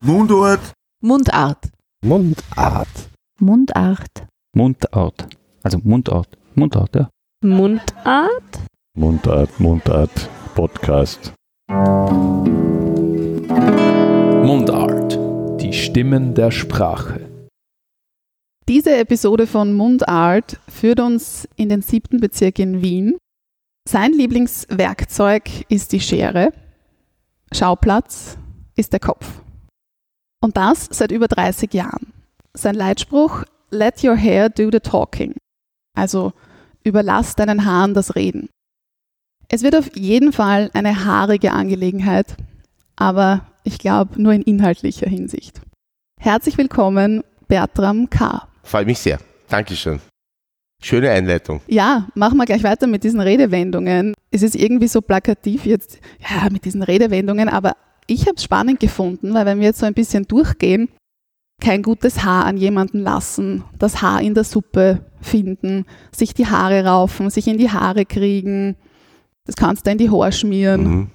Mundart. Mundart. Mundart. Mundart. Mundart. Also Mundart. Mundart, ja. Mundart? Mundart, Mundart. Podcast. Mundart. Die Stimmen der Sprache. Diese Episode von Mundart führt uns in den siebten Bezirk in Wien. Sein Lieblingswerkzeug ist die Schere. Schauplatz ist der Kopf. Und das seit über 30 Jahren. Sein Leitspruch, Let your hair do the talking. Also überlass deinen Haaren das Reden. Es wird auf jeden Fall eine haarige Angelegenheit, aber ich glaube nur in inhaltlicher Hinsicht. Herzlich willkommen, Bertram K. Freut mich sehr. Dankeschön. Schöne Einleitung. Ja, machen wir gleich weiter mit diesen Redewendungen. Es ist irgendwie so plakativ jetzt, ja, mit diesen Redewendungen, aber ich habe es spannend gefunden, weil wenn wir jetzt so ein bisschen durchgehen, kein gutes Haar an jemanden lassen, das Haar in der Suppe finden, sich die Haare raufen, sich in die Haare kriegen, das kannst du in die Haare schmieren, Mhm.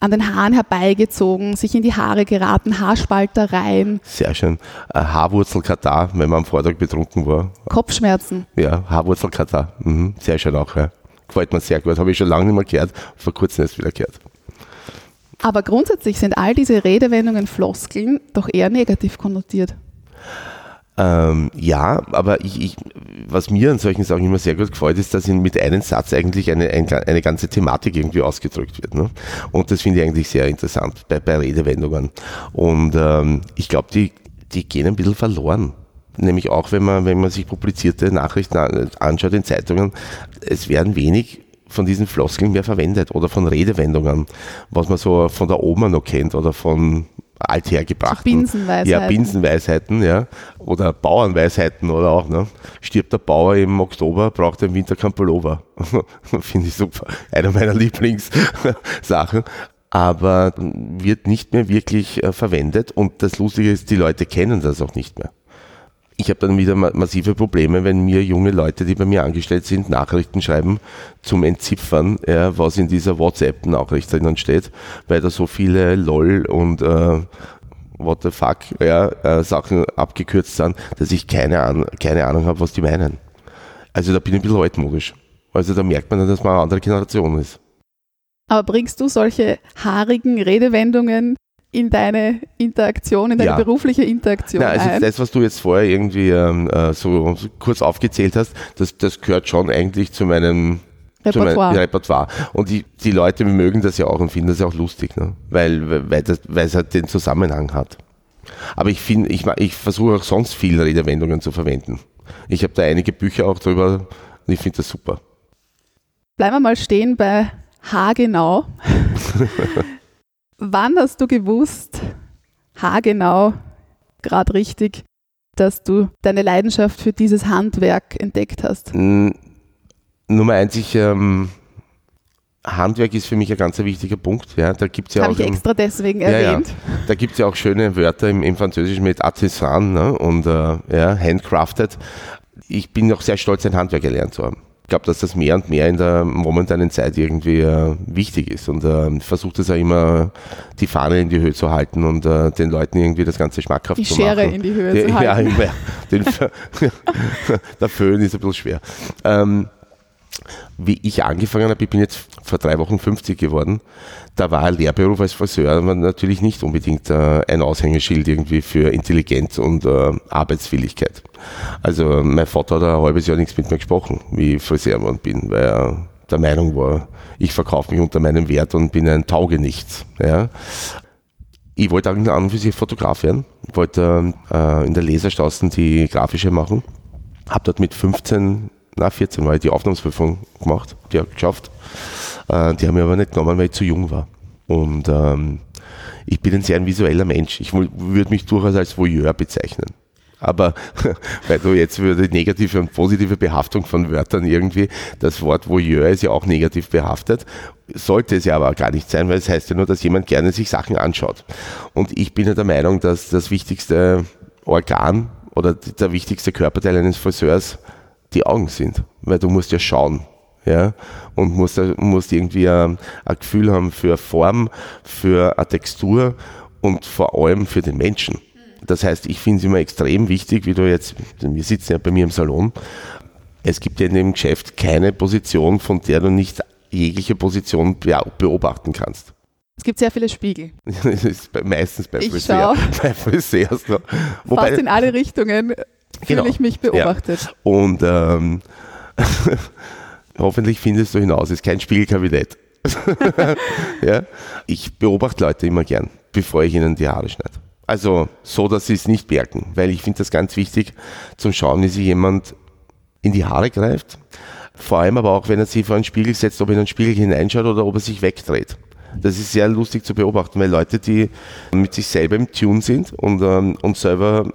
an den Haaren herbeigezogen, sich in die Haare geraten, Haarspaltereien, Sehr schön. Äh, Haarwurzelkatar, wenn man am Vortag betrunken war. Kopfschmerzen. Ja, Haarwurzelkatar. Mhm. Sehr schön auch. Ja. Gefällt mir sehr gut. Habe ich schon lange nicht mehr gehört. Vor kurzem erst wieder gehört. Aber grundsätzlich sind all diese Redewendungen, Floskeln doch eher negativ konnotiert. Ähm, ja, aber ich, ich, was mir an solchen Sachen immer sehr gut gefällt, ist, dass in, mit einem Satz eigentlich eine, ein, eine ganze Thematik irgendwie ausgedrückt wird. Ne? Und das finde ich eigentlich sehr interessant bei, bei Redewendungen. Und ähm, ich glaube, die, die gehen ein bisschen verloren. Nämlich auch, wenn man, wenn man sich publizierte Nachrichten an- anschaut in Zeitungen, es werden wenig von diesen Floskeln mehr verwendet oder von Redewendungen, was man so von der Oma noch kennt oder von althergebrachten. Binsenweisheiten. Ja, Binsenweisheiten, ja. Oder Bauernweisheiten oder auch, ne? Stirbt der Bauer im Oktober, braucht er im Winter kein Pullover. Finde ich super. Einer meiner Lieblingssachen. Aber wird nicht mehr wirklich äh, verwendet und das Lustige ist, die Leute kennen das auch nicht mehr. Ich habe dann wieder ma- massive Probleme, wenn mir junge Leute, die bei mir angestellt sind, Nachrichten schreiben zum Entziffern, ja, was in dieser WhatsApp-Nachricht drinnen steht, weil da so viele LOL und äh, what the fuck ja, äh, Sachen abgekürzt sind, dass ich keine, An keine Ahnung habe, was die meinen. Also da bin ich ein bisschen altmodisch. Also da merkt man dann, dass man eine andere Generation ist. Aber bringst du solche haarigen Redewendungen in deine Interaktion, in deine Ja. berufliche Interaktion Na, also ein? das, was du jetzt vorher irgendwie ähm, äh, so kurz aufgezählt hast, das, das gehört schon eigentlich zu meinem zu meinem Repertoire. Repertoire. Und die, die Leute mögen das ja auch und finden das ja auch lustig, ne? weil, weil, das, weil es halt den Zusammenhang hat. Aber ich finde, ich, ich versuche auch sonst viele Redewendungen zu verwenden. Ich habe da einige Bücher auch drüber und ich finde das super. Bleiben wir mal stehen bei haargenau. Wann hast du gewusst, haargenau, gerade richtig, dass du deine Leidenschaft für dieses Handwerk entdeckt hast? Mm, Nummer eins, ich, ähm, Handwerk ist für mich ein ganz wichtiger Punkt. Ja, da gibt's ja Habe auch ich extra deswegen Ja, ja. erwähnt. Da gibt es ja auch schöne Wörter im, im Französischen mit Artisan ne? und äh, ja, handcrafted. Ich bin auch sehr stolz, ein Handwerk gelernt zu haben. Ich glaube, dass das mehr und mehr in der momentanen Zeit irgendwie äh, wichtig ist und äh, versuche das auch immer, die Fahne in die Höhe zu halten und äh, den Leuten irgendwie das Ganze schmackhaft Die zu Schere machen. in die Höhe zu ja, halten. Ja, den, der Föhn ist ein bisschen schwer. Ähm, wie ich angefangen habe, ich bin jetzt vor drei Wochen 50 geworden, da war ein Lehrberuf als Friseur natürlich nicht unbedingt äh, ein Aushängeschild irgendwie für Intelligenz und äh, Arbeitswilligkeit. Also mein Vater hat ein halbes Jahr nichts mit mir gesprochen, wie ich Friseur geworden bin, weil er der Meinung war, ich verkaufe mich unter meinem Wert und bin ein Taugenichts. Ja. Ich wollte an und für sich Fotograf werden, wollte äh, in der Laserstraßen die grafische machen, habe dort mit 15, na 14 war ich die Aufnahmsprüfung gemacht, die habe ich geschafft. Äh, die haben mir aber nicht genommen, weil ich zu jung war. Und ähm, ich bin ein sehr visueller Mensch. Ich würde mich durchaus als Voyeur bezeichnen. Aber weil du jetzt über die negative und positive Behaftung von Wörtern irgendwie, das Wort Voyeur ist ja auch negativ behaftet, sollte es ja aber gar nicht sein, weil es heißt ja nur, dass jemand gerne sich Sachen anschaut. Und ich bin ja der Meinung, dass das wichtigste Organ oder der wichtigste Körperteil eines Friseurs die Augen sind, weil du musst ja schauen. Ja, und musst, musst irgendwie ein, ein Gefühl haben für Form, für eine Textur und vor allem für den Menschen. Das heißt, ich finde es immer extrem wichtig, wie du jetzt, wir sitzen ja bei mir im Salon, es gibt ja in dem Geschäft keine Position, von der du nicht jegliche Position beobachten kannst. Es gibt sehr viele Spiegel. Meistens bei, Friseur, bei Friseurs. Wobei, Fast in alle Richtungen Genau. fühle ich mich beobachtet. Und ähm, hoffentlich findest du hinaus, es ist kein Spiegelkabinett. ja? Ich beobachte Leute immer gern, bevor ich ihnen die Haare schneide. Also so, dass sie es nicht merken, weil ich finde das ganz wichtig zum Schauen, wie sich jemand in die Haare greift. Vor allem aber auch, wenn er sich vor einen Spiegel setzt, ob er in den Spiegel hineinschaut oder ob er sich wegdreht. Das ist sehr lustig zu beobachten, weil Leute, die mit sich selber im Tune sind und, ähm, und selber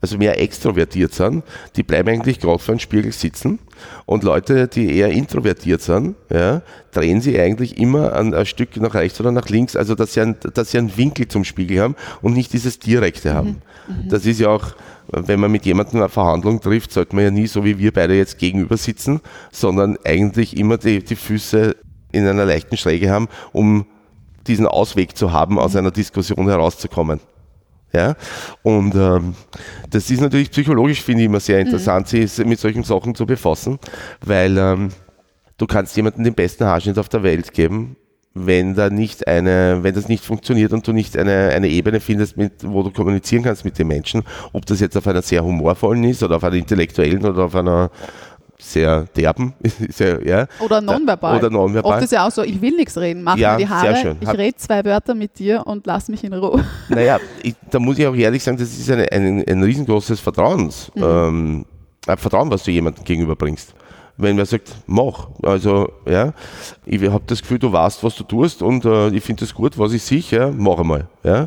also mehr extrovertiert sind, die bleiben eigentlich gerade vor einem Spiegel sitzen. Und Leute, die eher introvertiert sind, ja, drehen sie eigentlich immer ein, ein Stück nach rechts oder nach links, also dass sie, einen, dass sie einen Winkel zum Spiegel haben und nicht dieses Direkte haben. Das ist ja auch, wenn man mit jemandem eine Verhandlung trifft, sollte man ja nie so wie wir beide jetzt gegenüber sitzen, sondern eigentlich immer die, die Füße in einer leichten Schräge haben, um diesen Ausweg zu haben, aus einer Diskussion herauszukommen. Ja? Und ähm, das ist natürlich psychologisch, finde ich, immer sehr interessant, sich mit solchen Sachen zu befassen, weil ähm, du kannst jemandem den besten Haarschnitt auf der Welt geben, wenn da nicht eine, wenn das nicht funktioniert und du nicht eine, eine Ebene findest, mit, wo du kommunizieren kannst mit den Menschen, ob das jetzt auf einer sehr humorvollen ist oder auf einer intellektuellen oder auf einer sehr derben, ist ja. Oder nonverbal. Oder nonverbal. Oft ist ja auch so, ich will nichts reden, mach Ja, mir die sehr Haare, schön. ich rede zwei Wörter mit dir und lass mich in Ruhe. Naja, ich, da muss ich auch ehrlich sagen, das ist eine, ein, ein riesengroßes Vertrauens, ähm, ein Vertrauen, was du jemandem gegenüberbringst. Wenn wer sagt, mach, also ja, ich habe das Gefühl, du weißt, was du tust und äh, ich finde das gut, was ich sehe, ja, mach einmal. Ja.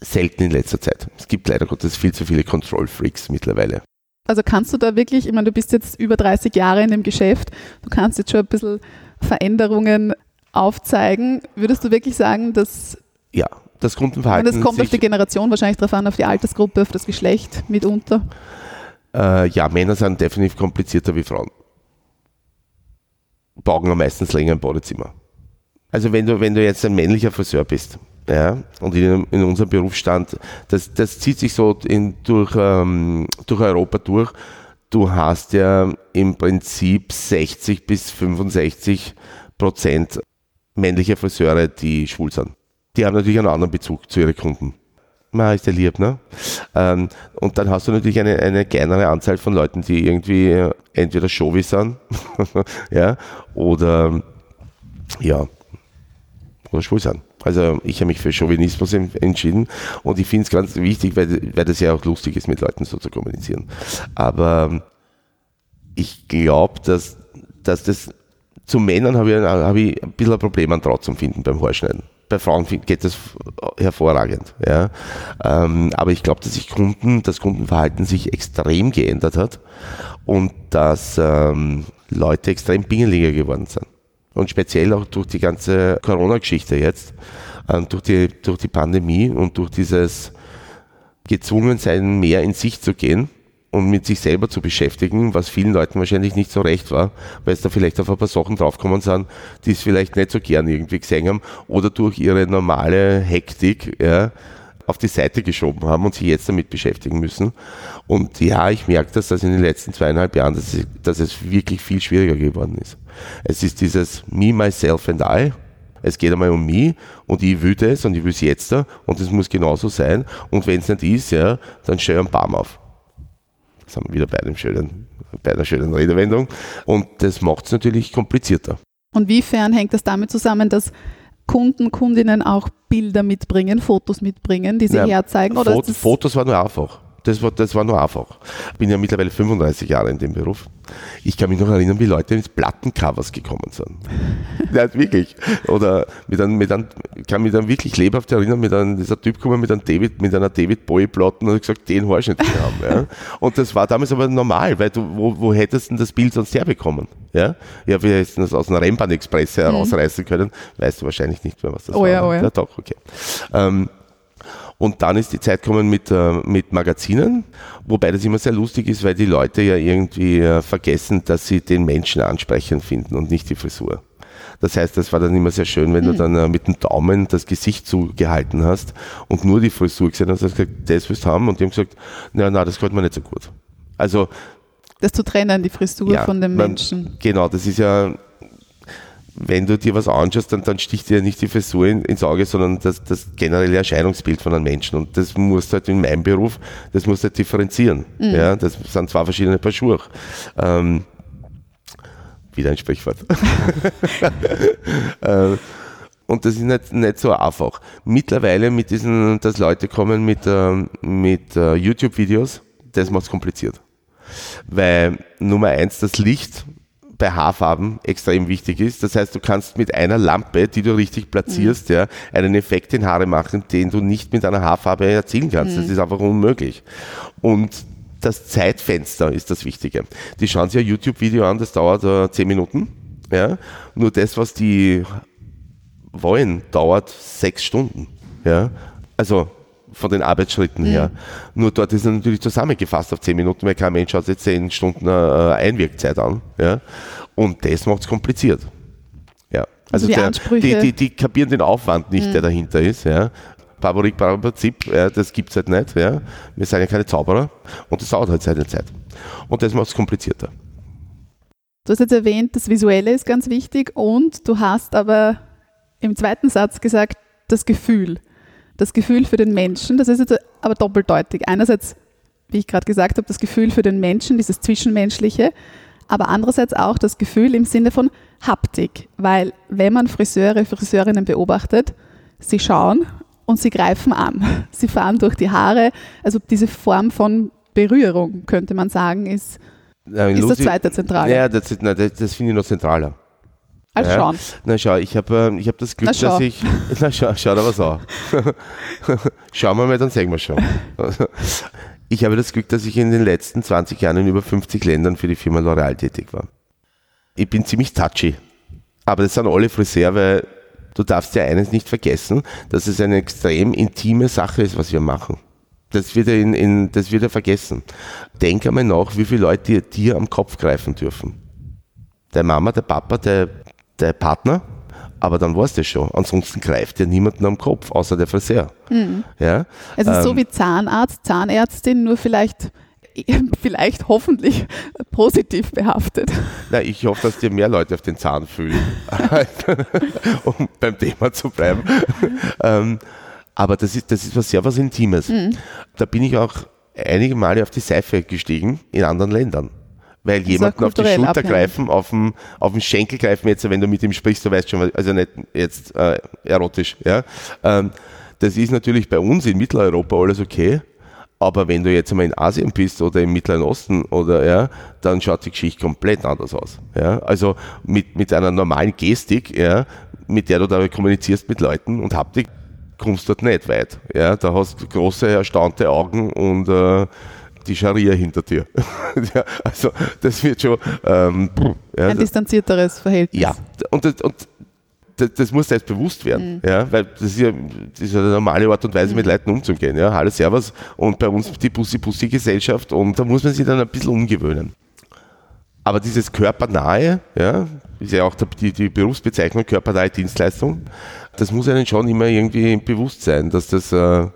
Selten in letzter Zeit. Es gibt leider Gottes viel zu viele Control-Freaks mittlerweile. Also kannst du da wirklich, ich meine, du bist jetzt über 30 Jahre in dem Geschäft, du kannst jetzt schon ein bisschen Veränderungen aufzeigen. Würdest du wirklich sagen, dass, Ja, das und Kundenverhalten. es kommt auf die Generation wahrscheinlich drauf an, auf die Altersgruppe, auf das Geschlecht mitunter? Äh, ja, Männer sind definitiv komplizierter wie Frauen. Brauchen ja meistens länger im Badezimmer. Also wenn du, wenn du jetzt ein männlicher Friseur bist, ja, und in, in unserem Berufsstand, das, das zieht sich so in, durch, ähm, durch Europa durch. Du hast ja im Prinzip 60 bis 65 Prozent männliche Friseure, die schwul sind. Die haben natürlich einen anderen Bezug zu ihren Kunden. Na, ist der lieb, ne? Ähm, und dann hast du natürlich eine, eine kleinere Anzahl von Leuten, die irgendwie äh, entweder Showy sind, ja, oder, ja, oder schwul sind. Also ich habe mich für Chauvinismus en- entschieden und ich finde es ganz wichtig, weil, weil das ja auch lustig ist, mit Leuten so zu kommunizieren. Aber ich glaube, dass, dass das zu Männern habe ich, habe ich ein bisschen ein Problem an Draht zum Finden beim Haarschneiden. Bei Frauen geht das hervorragend. Ja. Ähm, aber ich glaube, dass sich Kunden, das Kundenverhalten sich extrem geändert hat und dass ähm, Leute extrem pingeliger geworden sind. Und speziell auch durch die ganze Corona-Geschichte jetzt, ähm, durch, die, durch die Pandemie und durch dieses gezwungen sein, mehr in sich zu gehen und mit sich selber zu beschäftigen, was vielen Leuten wahrscheinlich nicht so recht war, weil es da vielleicht auf ein paar Sachen draufgekommen sind, die es vielleicht nicht so gern irgendwie gesehen haben oder durch ihre normale Hektik ja, auf die Seite geschoben haben und sich jetzt damit beschäftigen müssen. Und ja, ich merke das, dass in den letzten zweieinhalb Jahren, dass es, dass es wirklich viel schwieriger geworden ist. Es ist dieses Me, Myself and I, es geht einmal um mich und ich will das und ich will es jetzt da und es muss genauso sein. Und wenn es nicht ist, ja, dann stell einen Baum auf. Das haben wir wieder bei, einem schönen, bei einer schönen Redewendung. Und das macht es natürlich komplizierter. Und wiefern hängt das damit zusammen, dass Kunden, Kundinnen auch Bilder mitbringen, Fotos mitbringen, die sie Ja, herzeigen? Oder Fot Fotos war nur einfach. Das war, das war nur einfach. Ich bin ja mittlerweile 35 Jahre in dem Beruf. Ich kann mich noch erinnern, wie Leute mit Plattencovers gekommen sind. ja, wirklich. Oder mit einem, mit einem, ich kann mich dann wirklich lebhaft erinnern, mit einem, dieser Typ gekommen mit einem David, mit einer David Bowie Platten und hat gesagt, den Haarschnitt will ich haben. Ja. Und das war damals aber normal, weil du, wo, wo hättest du denn das Bild sonst herbekommen? Ja, ja wir hätten das aus einer Rennbahn-Express herausreißen können. Weißt du wahrscheinlich nicht mehr, was das Oh war. ja, ne? oh ja. ja doch, okay. Ähm, und dann ist die Zeit gekommen mit, äh, mit Magazinen, wobei das immer sehr lustig ist, weil die Leute ja irgendwie äh, vergessen, dass sie den Menschen ansprechend finden und nicht die Frisur. Das heißt, das war dann immer sehr schön, wenn du dann äh, mit dem Daumen das Gesicht zugehalten hast und nur die Frisur gesehen hast, hast gesagt, das willst du haben und die haben gesagt, na, na, das gefällt mir nicht so gut. Also Das zu trennen, die Frisur Ja, von dem man- Menschen. Genau, das ist ja, wenn du dir was anschaust, dann, dann sticht dir nicht die Frisur in, ins Auge, sondern das, das generelle Erscheinungsbild von einem Menschen. Und das musst du halt in meinem Beruf, das musst du halt differenzieren. Ja, das sind zwei verschiedene Paar Schuhe. Ähm, wieder ein Sprichwort. äh, und das ist nicht, nicht so einfach. Mittlerweile mit diesen, dass Leute kommen mit, ähm, mit äh, YouTube-Videos, das macht es kompliziert. Weil Nummer eins, das Licht bei Haarfarben extrem wichtig ist. Das heißt, du kannst mit einer Lampe, die du richtig platzierst, ja, einen Effekt in Haare machen, den du nicht mit einer Haarfarbe erzielen kannst. Das ist einfach unmöglich. Und das Zeitfenster ist das Wichtige. Die schauen sich ein YouTube-Video an, das dauert äh, 10 Minuten. Ja. Nur das, was die wollen, dauert sechs Stunden. Ja? Also von den Arbeitsschritten her. Nur dort ist es natürlich zusammengefasst auf zehn Minuten, weil kein Mensch schaut sich zehn Stunden äh, Einwirkzeit an. Ja? Und das macht es kompliziert. Ja. Also Also, die der, Ansprüche- die, die, die kapieren den Aufwand nicht, der dahinter ist. Ja? Favorit, Prinzip, ja, das gibt es halt nicht. Ja? Wir sind ja keine Zauberer und das dauert halt seine Zeit. Und das macht es komplizierter. Du hast jetzt erwähnt, das Visuelle ist ganz wichtig und du hast aber im zweiten Satz gesagt, das Gefühl. Das Gefühl für den Menschen, das ist jetzt aber doppeldeutig. Einerseits, wie ich gerade gesagt habe, das Gefühl für den Menschen, dieses Zwischenmenschliche, aber andererseits auch das Gefühl im Sinne von Haptik, weil wenn man Friseure, Friseurinnen beobachtet, sie schauen und sie greifen an. Sie fahren durch die Haare, also diese Form von Berührung, könnte man sagen, ist, Ja, in ist das Lucy- zweite Zentrale. Ja, das, nein, das, das finde ich noch zentraler. Als Ja. schauen. Na schau, ich habe ähm, ich hab das Glück, dass ich. Na schau, schau da was an. Schauen wir mal, dann sehen wir schon. Ich habe das Glück, dass ich in den letzten 20 Jahren in über 50 Ländern für die Firma L'Oreal tätig war. Ich bin ziemlich touchy. Aber das sind alle Friseure, weil du darfst ja eines nicht vergessen, dass es eine extrem intime Sache ist, was wir machen. Das wird ja, in, in, das wird ja vergessen. Denk einmal nach, wie viele Leute dir am Kopf greifen dürfen. Der Mama, der Papa, der, der Partner, aber dann war es das schon. Ansonsten greift ja niemanden am Kopf, außer der Friseur. Ja? Es ist so Ähm, wie Zahnarzt, Zahnärztin, nur vielleicht, vielleicht hoffentlich positiv behaftet. Na, ich hoffe, dass dir mehr Leute auf den Zahn fühlen, um beim Thema zu bleiben. ähm, aber das ist, das ist was sehr was Intimes. Da bin ich auch einige Male auf die Seife gestiegen in anderen Ländern. Weil auch jemanden auf die Schulter abhängig. greifen, auf den, auf den Schenkel greifen, jetzt, wenn du mit ihm sprichst, du weißt schon, also nicht jetzt äh, erotisch, ja. Ähm, das ist natürlich bei uns in Mitteleuropa alles okay. Aber wenn du jetzt einmal in Asien bist oder im Mittleren Osten oder ja, dann schaut die Geschichte komplett anders aus. Ja? Also mit, mit einer normalen Gestik, ja, mit der du da kommunizierst mit Leuten und Haptik, kommst dort nicht weit. Ja? Da hast du große, erstaunte Augen und äh, die Scharia hinter dir. ja, also das wird schon ähm, ja, Ein distanzierteres Verhältnis. ja, und das, und das, das muss jetzt bewusst werden, ja, weil das ist ja, ist ja eine normale Art und Weise, mit Leuten umzugehen. Ja. Hallo, Servus und bei uns die Pussy-Pussy-Gesellschaft und da muss man sich dann ein bisschen umgewöhnen. Aber dieses körpernahe, ja, ist ja auch die, die Berufsbezeichnung körpernahe Dienstleistung, das muss einem schon immer irgendwie bewusst sein, dass das, äh,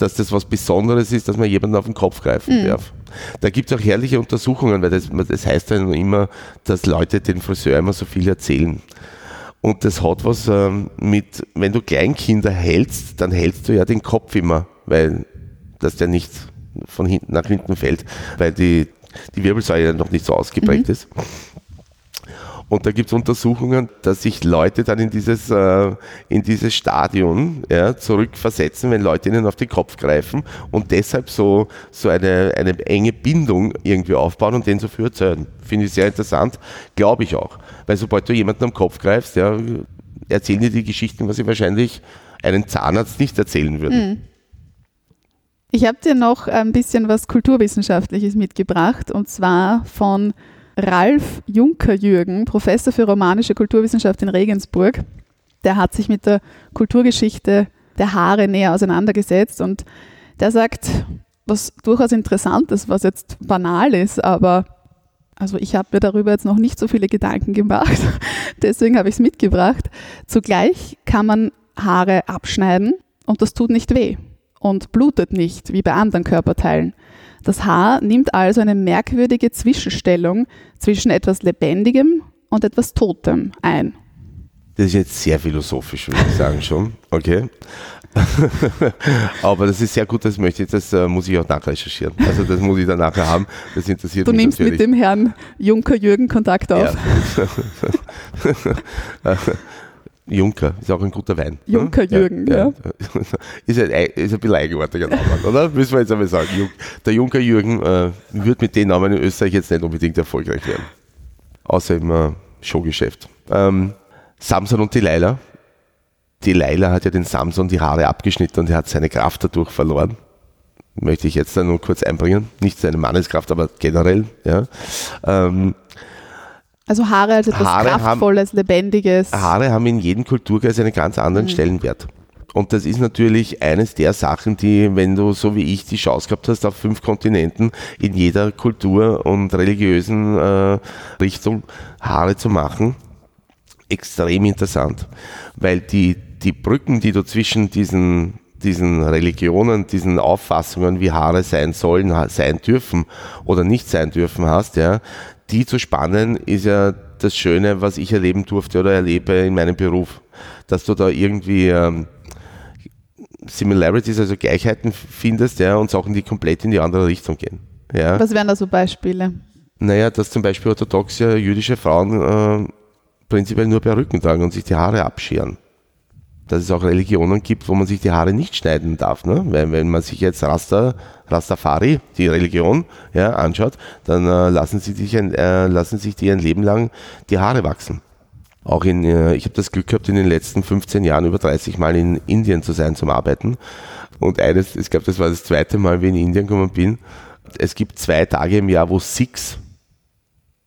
dass das was Besonderes ist, dass man jemanden auf den Kopf greifen darf. Da gibt es auch herrliche Untersuchungen, weil das, das heißt ja immer, dass Leute den Friseur immer so viel erzählen. Und das hat was ähm, mit, wenn du Kleinkinder hältst, dann hältst du ja den Kopf immer, weil das ja nicht von hinten nach hinten fällt, weil die, die Wirbelsäule noch nicht so ausgeprägt ist. Und da gibt es Untersuchungen, dass sich Leute dann in dieses, äh, in dieses Stadion ja, zurückversetzen, wenn Leute ihnen auf den Kopf greifen und deshalb so, so eine, eine enge Bindung irgendwie aufbauen und den so viel erzählen. Finde ich sehr interessant, glaube ich auch. Weil sobald du jemanden am Kopf greifst, ja, erzählen dir die Geschichten, was sie wahrscheinlich einen Zahnarzt nicht erzählen würden. Ich habe dir noch ein bisschen was Kulturwissenschaftliches mitgebracht und zwar von Ralf Junker-Jürgen, Professor für romanische Kulturwissenschaft in Regensburg. Der hat sich mit der Kulturgeschichte der Haare näher auseinandergesetzt und der sagt, was durchaus interessant ist, was jetzt banal ist, aber Also ich habe mir darüber jetzt noch nicht so viele Gedanken gemacht, deswegen habe ich es mitgebracht. Zugleich kann man Haare abschneiden und das tut nicht weh und blutet nicht wie bei anderen Körperteilen. Das Haar nimmt also eine merkwürdige Zwischenstellung zwischen etwas Lebendigem und etwas Totem ein. Das ist jetzt sehr philosophisch, würde ich sagen schon. Okay. Aber das ist sehr gut, das möchte ich, das äh, muss ich auch nachrecherchieren. Also das muss ich dann nachher haben. Das interessiert Du mich nimmst natürlich. mit dem Herrn Juncker Jürgen Kontakt auf. Ja. Junker ist auch ein guter Wein. ne? Junker Jürgen, ja. Ist, ein, ist ein bisschen eigenartiger Name, oder? Müssen wir jetzt einmal sagen. Der Junker Jürgen äh, wird mit den Namen in Österreich jetzt nicht unbedingt erfolgreich werden. Außer im äh, Showgeschäft. Ähm, Samson und Delilah. Delilah hat ja den Samson die Haare abgeschnitten und er hat seine Kraft dadurch verloren. Möchte ich jetzt dann nur kurz einbringen. Nicht seine Manneskraft, aber generell. Ja. Ähm, Also Haare als etwas Haare haben- Kraftvolles, Lebendiges. Haare haben in jedem Kulturkreis einen ganz anderen Stellenwert. Und das ist natürlich eines der Sachen, die, wenn du so wie ich die Chance gehabt hast, auf fünf Kontinenten in jeder Kultur und religiösen äh, Richtung Haare zu machen, extrem interessant. Weil die, die Brücken, die du zwischen diesen, diesen Religionen, diesen Auffassungen, wie Haare sein sollen, sein dürfen oder nicht sein dürfen hast, ja, die zu spannen, ist ja das Schöne, was ich erleben durfte oder erlebe in meinem Beruf. Dass du da irgendwie ähm, Similarities, also Gleichheiten findest, ja, und Sachen, die komplett in die andere Richtung gehen. Ja. Was wären da so Beispiele? Naja, dass zum Beispiel orthodoxe jüdische Frauen äh, prinzipiell nur Perücken tragen und sich die Haare abscheren. Dass es auch Religionen gibt, wo man sich die Haare nicht schneiden darf. Ne? Weil wenn man sich jetzt Rasta, Rastafari, die Religion, ja, anschaut, dann äh, lassen, sie sich ein, äh, lassen sich die ein Leben lang die Haare wachsen. Auch in, äh, ich habe das Glück gehabt, in den letzten 15 Jahren über 30 Mal in Indien zu sein zum Arbeiten. Und eines, ich glaube, das war das zweite Mal, wie ich in Indien gekommen bin. Es gibt zwei Tage im Jahr, wo Sikhs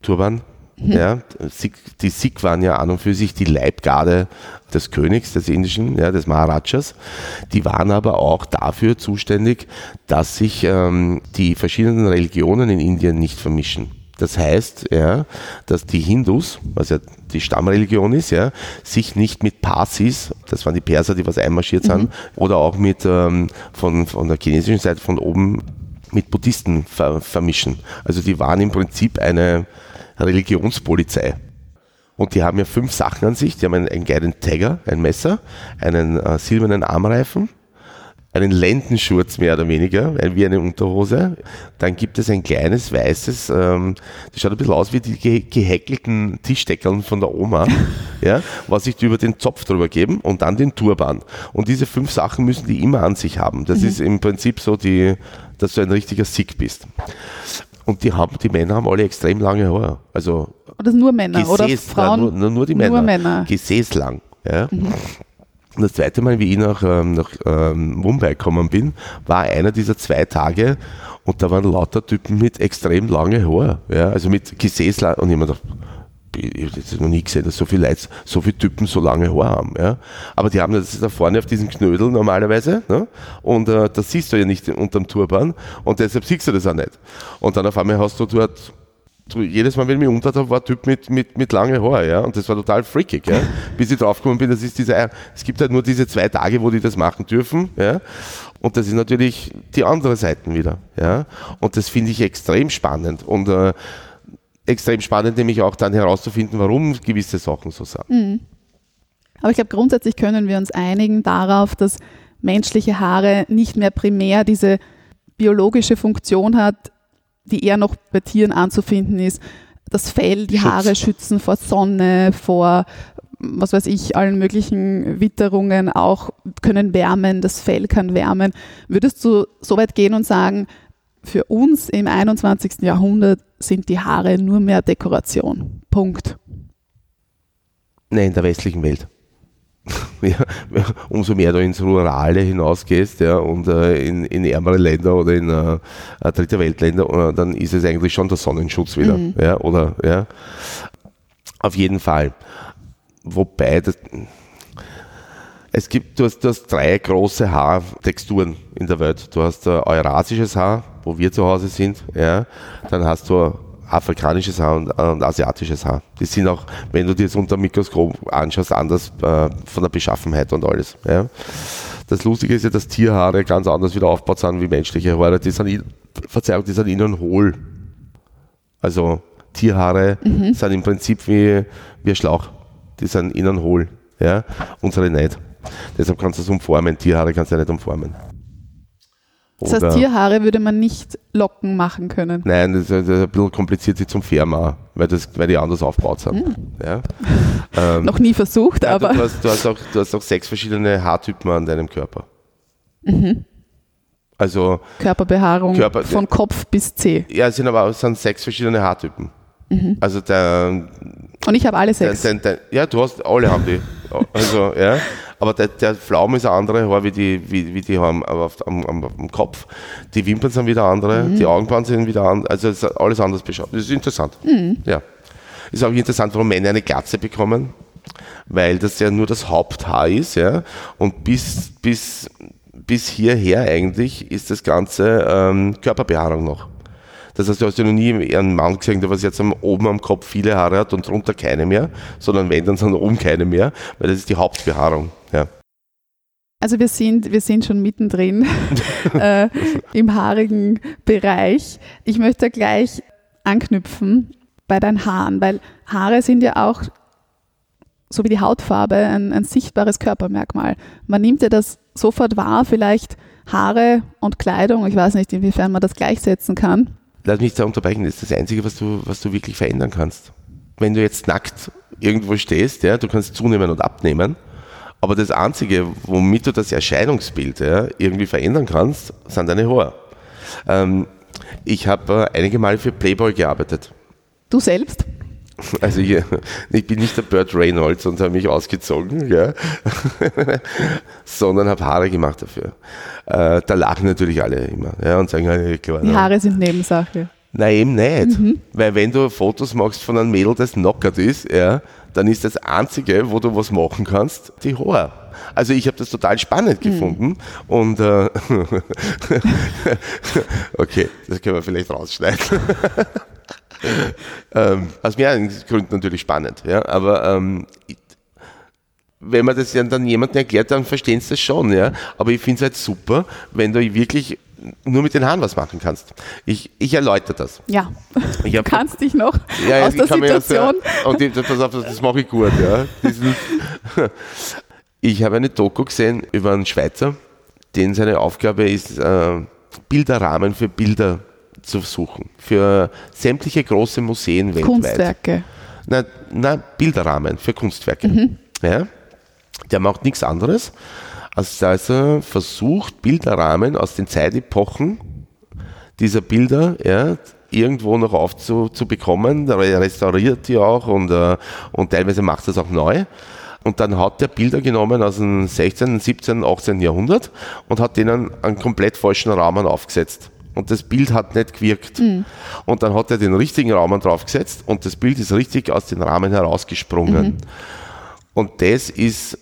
Turban. Ja, Sikh, die Sikh waren ja an und für sich die Leibgarde des Königs, des indischen, ja, des Maharajas. Die waren aber auch dafür zuständig, dass sich ähm, die verschiedenen Religionen in Indien nicht vermischen. Das heißt, ja, dass die Hindus, was ja die Stammreligion ist, ja, sich nicht mit Parsis, das waren die Perser, die was einmarschiert sind, oder auch mit ähm, von, von der chinesischen Seite von oben mit Buddhisten ver vermischen. Also die waren im Prinzip eine Religionspolizei. Und die haben ja fünf Sachen an sich. Die haben einen, einen kleinen Tagger, ein Messer, einen äh, silbernen Armreifen, einen Lendenschurz mehr oder weniger, wie eine Unterhose. Dann gibt es ein kleines weißes, ähm, das schaut ein bisschen aus wie die ge gehäkelten Tischdeckeln von der Oma, ja, was sich über den Zopf drüber geben und dann den Turban. Und diese fünf Sachen müssen die immer an sich haben. Das ist im Prinzip so die, dass du ein richtiger Sikh bist. Und die haben, die Männer haben alle extrem lange Haare. Also Oder nur Männer oder Frauen? nein, nur, nur, die Nur Männer. Männer. Gesäßlang. Ja. Und das zweite Mal, wie ich nach, ähm, nach ähm, Mumbai gekommen bin, war einer dieser zwei Tage und da waren lauter Typen mit extrem lange Haare. Ja, also mit Gesäßlang. Und ich mir gedacht, ich habe jetzt noch nie gesehen, dass so viele Leute, so viele Typen so lange Haare haben. Ja. Aber die haben das da vorne auf diesen Knödel normalerweise. Ne? Und äh, das siehst du ja nicht unterm Turban. Und deshalb siehst du das auch nicht. Und dann auf einmal hast du dort jedes Mal, wenn ich mich habe, war ein Typ mit, mit, mit lange Haare, ja, und das war total freakig, ja, bis ich draufgekommen bin, das ist dieser, es gibt halt nur diese zwei Tage, wo die das machen dürfen, ja, und das ist natürlich die andere Seite wieder, ja, und das finde ich extrem spannend und äh, extrem spannend, nämlich auch dann herauszufinden, warum gewisse Sachen so sind. Aber ich glaube, grundsätzlich können wir uns einigen darauf, dass menschliche Haare nicht mehr primär diese biologische Funktion hat, die eher noch bei Tieren anzufinden ist. Das Fell, die Schutz. Haare schützen vor Sonne, vor was weiß ich, allen möglichen Witterungen, auch können wärmen, das Fell kann wärmen. Würdest du so weit gehen und sagen, für uns im 21. Jahrhundert sind die Haare nur mehr Dekoration? Punkt. Nein, in der westlichen Welt. ja, umso mehr du ins Rurale hinausgehst ja, und äh, in, in ärmere Länder oder in äh, dritte Weltländer, äh, dann ist es eigentlich schon der Sonnenschutz wieder. Ja, oder, ja. Auf jeden Fall. Wobei, das, es gibt, du hast, du hast drei große Haartexturen in der Welt. Du hast äh, eurasisches Haar, wo wir zu Hause sind, ja. Dann hast du afrikanisches Haar und, und asiatisches Haar. Die sind auch, wenn du dir das unter dem Mikroskop anschaust, anders äh, von der Beschaffenheit und alles. Ja. Das Lustige ist ja, dass Tierhaare ganz anders wieder aufgebaut sind wie menschliche Haare. Die sind, in- Verzeihung, die sind innen hohl. Also Tierhaare sind im Prinzip wie, wie ein Schlauch. Die sind innen hohl. Ja. Unsere nicht. Deshalb kannst du es umformen. Tierhaare kannst du ja nicht umformen. Das heißt, Oder- Tierhaare würde man nicht locken machen können. Nein, das ist, ein bisschen kompliziert sich zum auch, weil, das, weil die anders aufgebaut sind. Ja. Ähm, Noch nie versucht, ja, du, aber du, hast, du, hast auch, du hast auch sechs verschiedene Haartypen an deinem Körper. Also, Körperbehaarung Körper- von Kopf bis Zeh. ja, es sind aber auch, es sind sechs verschiedene Haartypen. Also der, Und ich habe alle sechs. der, der, ja, du hast, alle haben die. Also, ja. Aber der, der Pflaum ist ein anderer Haar, wie die, wie, wie die haben auf, am, am, am Kopf. Die Wimpern sind wieder andere, die Augenbrauen sind wieder andere. Also, ist alles anders beschaut. Das ist interessant. Ja. Ist auch interessant, warum Männer eine Glatze bekommen, weil das ja nur das Haupthaar ist, ja. Und bis, bis, bis hierher eigentlich ist das Ganze ähm, Körperbehaarung noch. Das heißt, du hast ja noch nie einen Mann gesehen, der was jetzt oben am Kopf viele Haare hat und drunter keine mehr, sondern wenn, dann sind oben keine mehr, weil das ist die Hauptbehaarung. Ja. Also wir sind, wir sind schon mittendrin äh, im haarigen Bereich. Ich möchte gleich anknüpfen bei deinen Haaren, weil Haare sind ja auch, so wie die Hautfarbe, ein, ein sichtbares Körpermerkmal. Man nimmt ja das sofort wahr, vielleicht Haare und Kleidung, ich weiß nicht, inwiefern man das gleichsetzen kann. Lass mich da unterbrechen, das ist das Einzige, was du, was du wirklich verändern kannst. Wenn du jetzt nackt irgendwo stehst, ja, du kannst zunehmen und abnehmen, aber das Einzige, womit du das Erscheinungsbild ja, irgendwie verändern kannst, sind deine Haare. Ähm, ich habe äh, einige Male für Playboy gearbeitet. Du selbst? Also ich, ich bin nicht der Burt Reynolds und habe mich ausgezogen, ja, sondern habe Haare gemacht dafür. Äh, da lachen natürlich alle immer ja, und sagen, klar, Die Haare sind Nebensache. Nein, eben nicht. Weil wenn du Fotos machst von einem Mädel, das knockert ist, ja, dann ist das Einzige, wo du was machen kannst, die Haare. Also ich habe das total spannend gefunden und äh, okay, das können wir vielleicht rausschneiden. ähm, aus mehreren Gründen natürlich spannend, ja, aber ähm, wenn man das ja dann jemandem erklärt, dann verstehen sie das schon, ja. Aber ich finde es halt super, wenn du wirklich nur mit den Haaren was machen kannst. Ich, ich erläutere das. Ja, Ich du hab- kannst dich noch ja, aus ich der Situation. ja, und ich, pass auf, das mache ich gut. Ja. Ich habe eine Doku gesehen über einen Schweizer, den seine Aufgabe ist, äh, Bilderrahmen für Bilder zu suchen. Für sämtliche große Museen weltweit. Kunstwerke. Na, na, Bilderrahmen für Kunstwerke. Ja? Der macht nichts anderes, als dass er versucht, Bilderrahmen aus den Zeitepochen dieser Bilder ja, irgendwo noch aufzubekommen. Er restauriert die auch und, äh, und teilweise macht er es auch neu. Und dann hat er Bilder genommen aus dem 16., 17., 18. Jahrhundert und hat denen einen komplett falschen Rahmen aufgesetzt. Und das Bild hat nicht gewirkt. Und dann hat er den richtigen Rahmen draufgesetzt und das Bild ist richtig aus dem Rahmen herausgesprungen. Und das ist,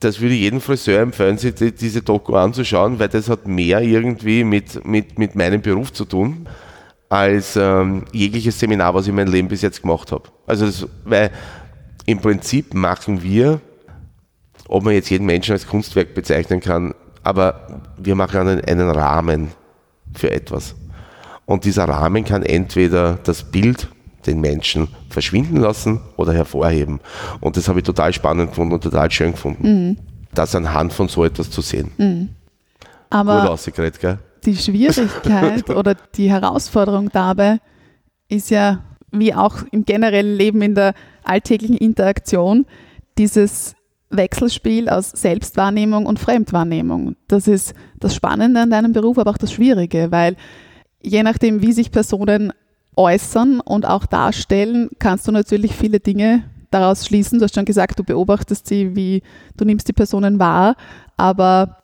das würde ich jedem Friseur empfehlen, sich die, diese Doku anzuschauen, weil das hat mehr irgendwie mit, mit, mit meinem Beruf zu tun, als ähm, jegliches Seminar, was ich in meinem Leben bis jetzt gemacht habe. Also, das, weil im Prinzip machen wir, ob man jetzt jeden Menschen als Kunstwerk bezeichnen kann, aber wir machen einen, einen Rahmen für etwas. Und dieser Rahmen kann entweder das Bild, den Menschen verschwinden lassen oder hervorheben. Und das habe ich total spannend gefunden und total schön gefunden, das anhand von so etwas zu sehen. Gut Aber gell? die Schwierigkeit oder die Herausforderung dabei ist ja, wie auch im generellen Leben in der alltäglichen Interaktion, dieses Wechselspiel aus Selbstwahrnehmung und Fremdwahrnehmung. Das ist das Spannende an deinem Beruf, aber auch das Schwierige, weil je nachdem, wie sich Personen äußern und auch darstellen, kannst du natürlich viele Dinge daraus schließen. Du hast schon gesagt, du beobachtest sie, wie du nimmst die Personen wahr, aber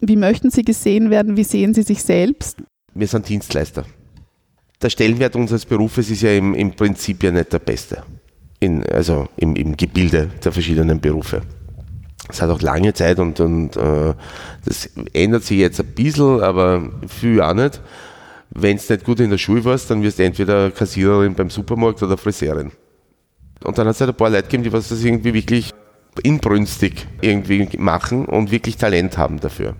wie möchten sie gesehen werden? Wie sehen sie sich selbst? Wir sind Dienstleister. Der Stellenwert unseres Berufes ist ja im, im Prinzip ja nicht der beste. In, also im, im Gebilde der verschiedenen Berufe. Es hat auch lange Zeit und, und äh, das ändert sich jetzt ein bisschen, aber viel auch nicht. Wenn du nicht gut in der Schule warst, dann wirst du entweder Kassiererin beim Supermarkt oder Friseurin. Und dann hat es halt ein paar Leute gegeben, die was das irgendwie wirklich inbrünstig irgendwie machen und wirklich Talent haben dafür.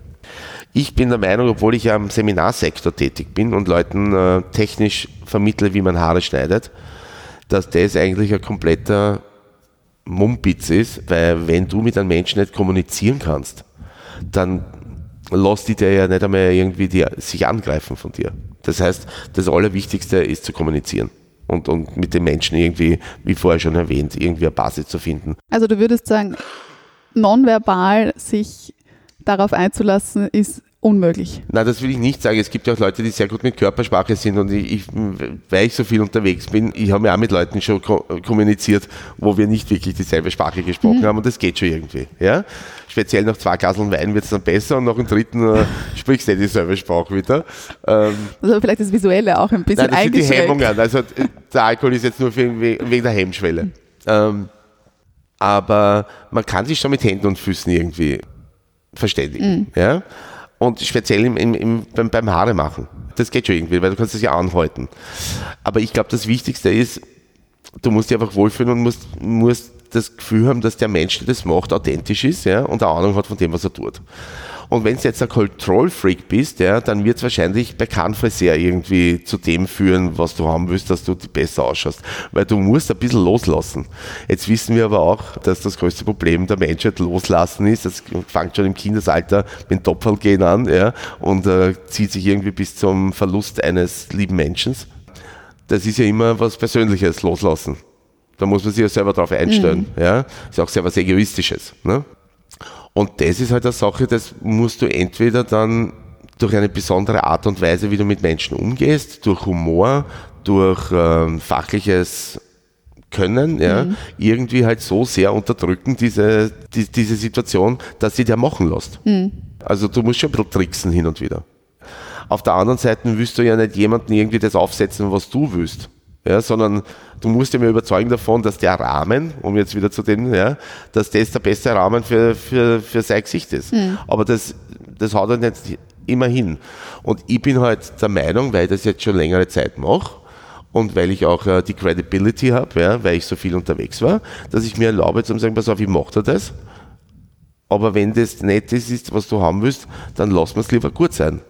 Ich bin der Meinung, obwohl ich ja im Seminarsektor tätig bin und Leuten äh, technisch vermittle, wie man Haare schneidet, dass das eigentlich ein kompletter Mumpitz ist, weil wenn du mit einem Menschen nicht kommunizieren kannst, dann lässt die dir ja nicht einmal irgendwie die, sich angreifen von dir. Das heißt, das Allerwichtigste ist zu kommunizieren und, und mit den Menschen irgendwie, wie vorher schon erwähnt, irgendwie eine Basis zu finden. Also du würdest sagen, nonverbal sich darauf einzulassen, ist unmöglich. Nein, das will ich nicht sagen. Es gibt ja auch Leute, die sehr gut mit Körpersprache sind und ich, ich weil ich so viel unterwegs bin, ich habe ja auch mit Leuten schon ko kommuniziert, wo wir nicht wirklich dieselbe Sprache gesprochen mhm. haben und das geht schon irgendwie. Ja? Speziell nach zwei Gläseln Wein wird es dann besser und nach dem dritten äh, sprichst du nicht dieselbe Sprache wieder. Ähm, also vielleicht das Visuelle auch ein bisschen Nein, das sind die Hemmungen. Also der Alkohol ist jetzt nur wegen, wegen der Hemmschwelle. Mhm. Ähm, aber man kann sich schon mit Händen und Füßen irgendwie verständigen. Mhm. Ja? Und speziell im, im, im, beim, beim Haare machen. Das geht schon irgendwie, weil du kannst das ja anhalten. Aber ich glaube, das Wichtigste ist, du musst dich einfach wohlfühlen und musst, musst das Gefühl haben, dass der Mensch, der das macht, authentisch ist ja, und eine Ahnung hat von dem, was er tut. Und wenn du jetzt ein Control-Freak bist, ja, dann wird es wahrscheinlich bei keinem Friseur irgendwie zu dem führen, was du haben willst, dass du besser ausschaust. Weil du musst ein bisschen loslassen. Jetzt wissen wir aber auch, dass das größte Problem der Menschheit loslassen ist. Das fängt schon im Kindesalter mit dem Topferl gehen an ja, und äh, zieht sich irgendwie bis zum Verlust eines lieben Menschen. Das ist ja immer was Persönliches, loslassen. Da muss man sich ja selber darauf einstellen. Mhm. Ja? Ist auch sehr was Egoistisches. Ne? Und das ist halt eine Sache, das musst du entweder dann durch eine besondere Art und Weise, wie du mit Menschen umgehst, durch Humor, durch ähm, fachliches Können, ja, mhm. irgendwie halt so sehr unterdrücken, diese, die, diese Situation, dass sie dir machen lässt. Mhm. Also du musst schon ein bisschen tricksen hin und wieder. Auf der anderen Seite willst du ja nicht jemanden irgendwie das aufsetzen, was du willst ja, sondern du musst ja mir überzeugen davon, dass der Rahmen, um jetzt wieder zu den, ja, dass das der beste Rahmen für, für, für sein Gesicht ist. Mhm. Aber das, das hat er nicht immer hin. Und ich bin halt der Meinung, weil ich das jetzt schon längere Zeit mache, und weil ich auch äh, die Credibility habe, ja, weil ich so viel unterwegs war, dass ich mir erlaube zu sagen, pass auf, ich mache das. Aber wenn das nicht das ist, was du haben willst, dann lass mir es lieber gut sein